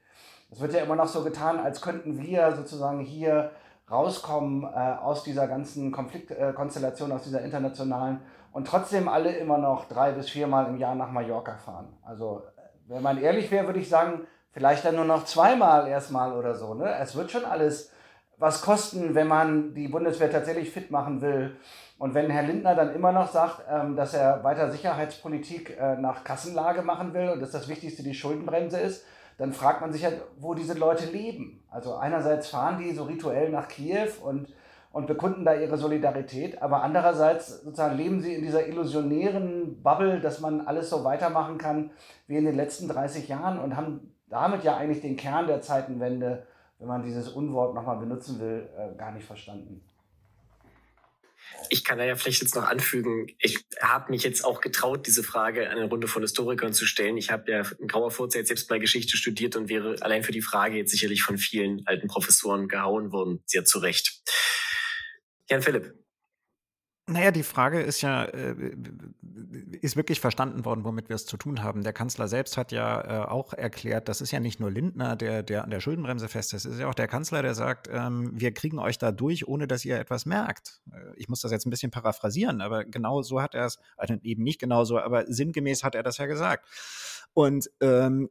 Es wird ja immer noch so getan, als könnten wir sozusagen hier rauskommen äh, aus dieser ganzen Konfliktkonstellation, äh, aus dieser internationalen und trotzdem alle immer noch drei bis viermal im Jahr nach Mallorca fahren. Also, wenn man ehrlich wäre, würde ich sagen, vielleicht dann nur noch zweimal erstmal oder so. Ne? Es wird schon alles was kosten, wenn man die Bundeswehr tatsächlich fit machen will. Und wenn Herr Lindner dann immer noch sagt, ähm, dass er weiter Sicherheitspolitik äh, nach Kassenlage machen will und dass das Wichtigste die Schuldenbremse ist, dann fragt man sich ja, wo diese Leute leben. Also einerseits fahren die so rituell nach Kiew und und bekunden da ihre Solidarität. Aber andererseits sozusagen leben sie in dieser illusionären Bubble, dass man alles so weitermachen kann wie in den letzten 30 Jahren und haben damit ja eigentlich den Kern der Zeitenwende, wenn man dieses Unwort nochmal benutzen will, äh, gar nicht verstanden. Ich kann da ja vielleicht jetzt noch anfügen, ich habe mich jetzt auch getraut, diese Frage an eine Runde von Historikern zu stellen. Ich habe ja in grauer Vorzeit selbst bei Geschichte studiert und wäre allein für die Frage jetzt sicherlich von vielen alten Professoren gehauen worden, sehr zu Recht. Jan Philipp. Naja, die Frage ist ja, äh, ist wirklich verstanden worden, womit wir es zu tun haben. Der Kanzler selbst hat ja äh, auch erklärt, das ist ja nicht nur Lindner, der, der an der Schuldenbremse fest ist, es ist ja auch der Kanzler, der sagt, ähm, wir kriegen euch da durch, ohne dass ihr etwas merkt. Äh, ich muss das jetzt ein bisschen paraphrasieren, aber genau so hat er es, also eben nicht genau so, aber sinngemäß hat er das ja gesagt. Und ähm,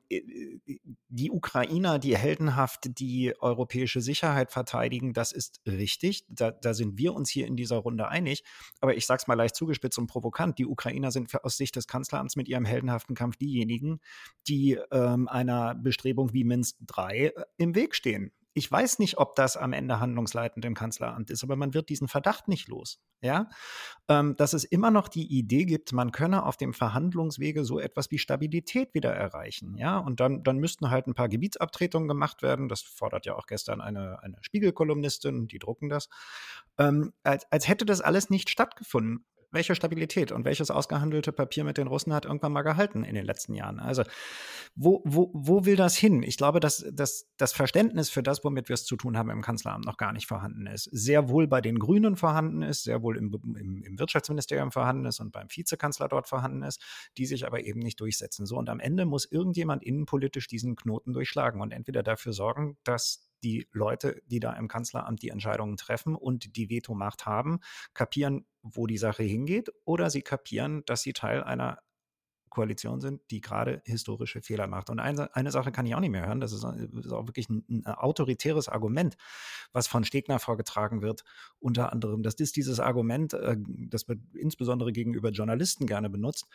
die Ukrainer, die heldenhaft die europäische Sicherheit verteidigen, das ist richtig. Da, da sind wir uns hier in dieser Runde einig. Aber ich sage es mal leicht zugespitzt und provokant, die Ukrainer sind aus Sicht des Kanzleramts mit ihrem heldenhaften Kampf diejenigen, die ähm, einer Bestrebung wie Minsk III äh, im Weg stehen ich weiß nicht, ob das am Ende handlungsleitend im Kanzleramt ist, aber man wird diesen Verdacht nicht los. Ja, ähm, dass es immer noch die Idee gibt, man könne auf dem Verhandlungswege so etwas wie Stabilität wieder erreichen. Ja, und dann, dann müssten halt ein paar Gebietsabtretungen gemacht werden. Das fordert ja auch gestern eine, eine Spiegelkolumnistin, die drucken das. Ähm, als, als hätte das alles nicht stattgefunden welche Stabilität und welches ausgehandelte Papier mit den Russen hat irgendwann mal gehalten in den letzten Jahren. Also wo, wo, wo will das hin? Ich glaube, dass, dass das Verständnis für das, womit wir es zu tun haben im Kanzleramt, noch gar nicht vorhanden ist. Sehr wohl bei den Grünen vorhanden ist, sehr wohl im, im, im Wirtschaftsministerium vorhanden ist und beim Vizekanzler dort vorhanden ist, die sich aber eben nicht durchsetzen. So, und am Ende muss irgendjemand innenpolitisch diesen Knoten durchschlagen und entweder dafür sorgen, dass die Leute, die da im Kanzleramt die Entscheidungen treffen und die Vetomacht haben, kapieren, wo die Sache hingeht, oder sie kapieren, dass sie Teil einer Koalition sind, die gerade historische Fehler macht. Und eine, eine Sache kann ich auch nicht mehr hören, das ist, ist auch wirklich ein, ein, autoritäres Argument, was von Stegner vorgetragen wird, unter anderem. Das ist dieses Argument, äh, das wird insbesondere gegenüber Journalisten gerne benutzt.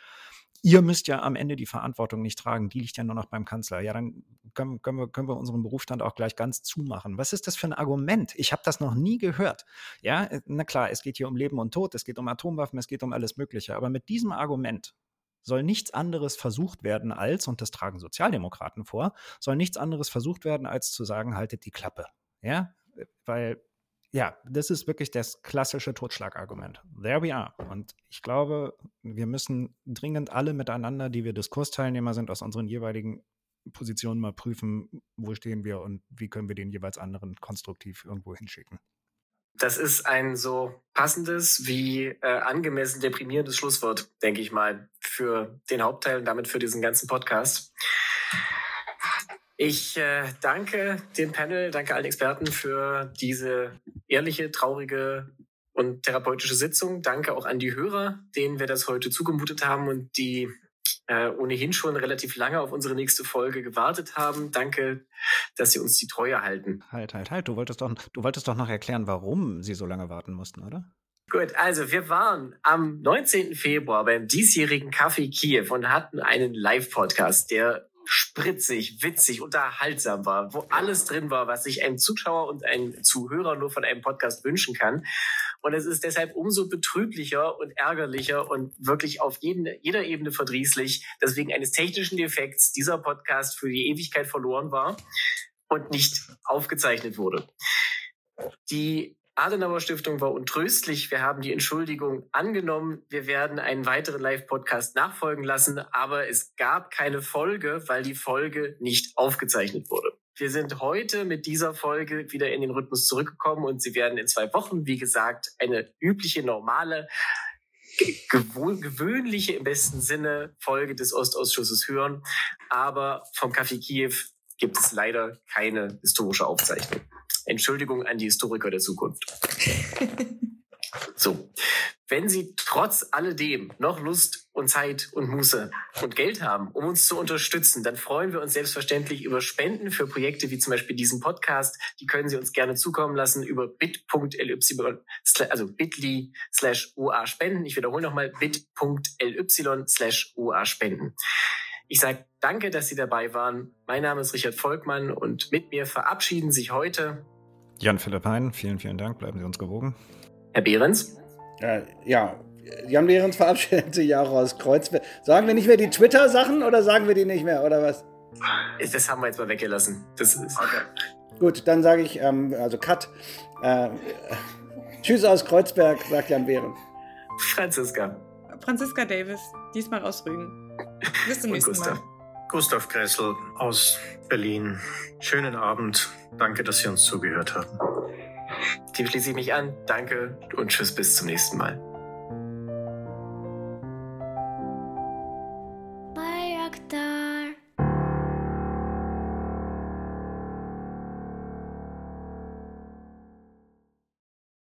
Ihr müsst ja am Ende die Verantwortung nicht tragen, die liegt ja nur noch beim Kanzler. Ja, dann können, können, wir, können wir unseren Berufsstand auch gleich ganz zumachen. Was ist das für ein Argument? Ich habe das noch nie gehört. Ja, äh, na klar, es geht hier um Leben und Tod, es geht um Atomwaffen, es geht um alles Mögliche. Aber mit diesem Argument soll nichts anderes versucht werden als, und das tragen Sozialdemokraten vor, soll nichts anderes versucht werden, als zu sagen, haltet die Klappe. Ja, weil, ja, das ist wirklich das klassische Totschlagargument. There we are. Und ich glaube, wir müssen dringend alle miteinander, die wir Diskursteilnehmer sind, aus unseren jeweiligen Positionen mal prüfen, wo stehen wir und wie können wir den jeweils anderen konstruktiv irgendwo hinschicken. Das ist ein so passendes wie äh, angemessen deprimierendes Schlusswort, denke ich mal, für den Hauptteil und damit für diesen ganzen Podcast. Ich äh, danke dem Panel, danke allen Experten für diese ehrliche, traurige und therapeutische Sitzung. Danke auch an die Hörer, denen wir das heute zugemutet haben und die äh, ohnehin schon relativ lange auf unsere nächste Folge gewartet haben. Danke, dass Sie uns die Treue halten. Halt, halt, halt. Du wolltest doch, du wolltest doch noch erklären, warum Sie so lange warten mussten, oder? Gut, also wir waren am 19. Februar beim diesjährigen Kaffee Kiew und hatten einen Live-Podcast, der spritzig, witzig, unterhaltsam war, wo alles drin war, was sich ein Zuschauer und ein Zuhörer nur von einem Podcast wünschen kann. Und es ist deshalb umso betrüblicher und ärgerlicher und wirklich auf jeden, jeder Ebene verdrießlich, dass wegen eines technischen Defekts dieser Podcast für die Ewigkeit verloren war und nicht aufgezeichnet wurde. Die Adenauer Stiftung war untröstlich. Wir haben die Entschuldigung angenommen. Wir werden einen weiteren Live-Podcast nachfolgen lassen, aber es gab keine Folge, weil die Folge nicht aufgezeichnet wurde. Wir sind heute mit dieser Folge wieder in den Rhythmus zurückgekommen und Sie werden in zwei Wochen, wie gesagt, eine übliche, normale, gewöhnliche im besten Sinne Folge des Ostausschusses hören. Aber vom Café Kiew gibt es leider keine historische Aufzeichnung. Entschuldigung an die Historiker der Zukunft. So, wenn Sie trotz alledem noch Lust und Zeit und Muße und Geld haben, um uns zu unterstützen, dann freuen wir uns selbstverständlich über Spenden für Projekte wie zum Beispiel diesen Podcast. Die können Sie uns gerne zukommen lassen über bit.ly, also bit.ly slash oa spenden. Ich wiederhole nochmal bit.ly slash oa spenden. Ich sage danke, dass Sie dabei waren. Mein Name ist Richard Volkmann und mit mir verabschieden sich heute Jan-Philipp Hein, vielen, vielen Dank. Bleiben Sie uns gewogen. Herr Behrens? Äh, ja, Jan Behrens verabschiedet sich ja auch aus Kreuzberg. Sagen wir nicht mehr die Twitter-Sachen oder sagen wir die nicht mehr, oder was? Das haben wir jetzt mal weggelassen. Das ist okay. Gut, dann sage ich, ähm, also Cut. Äh, tschüss aus Kreuzberg, sagt Jan Behrens. Franziska. Franziska Davis, diesmal aus Rügen. Bis zum nächsten Mal. Gustav Kressel aus Berlin. Schönen Abend. Danke, dass Sie uns zugehört haben. Dem schließe ich mich an. Danke und tschüss bis zum nächsten Mal.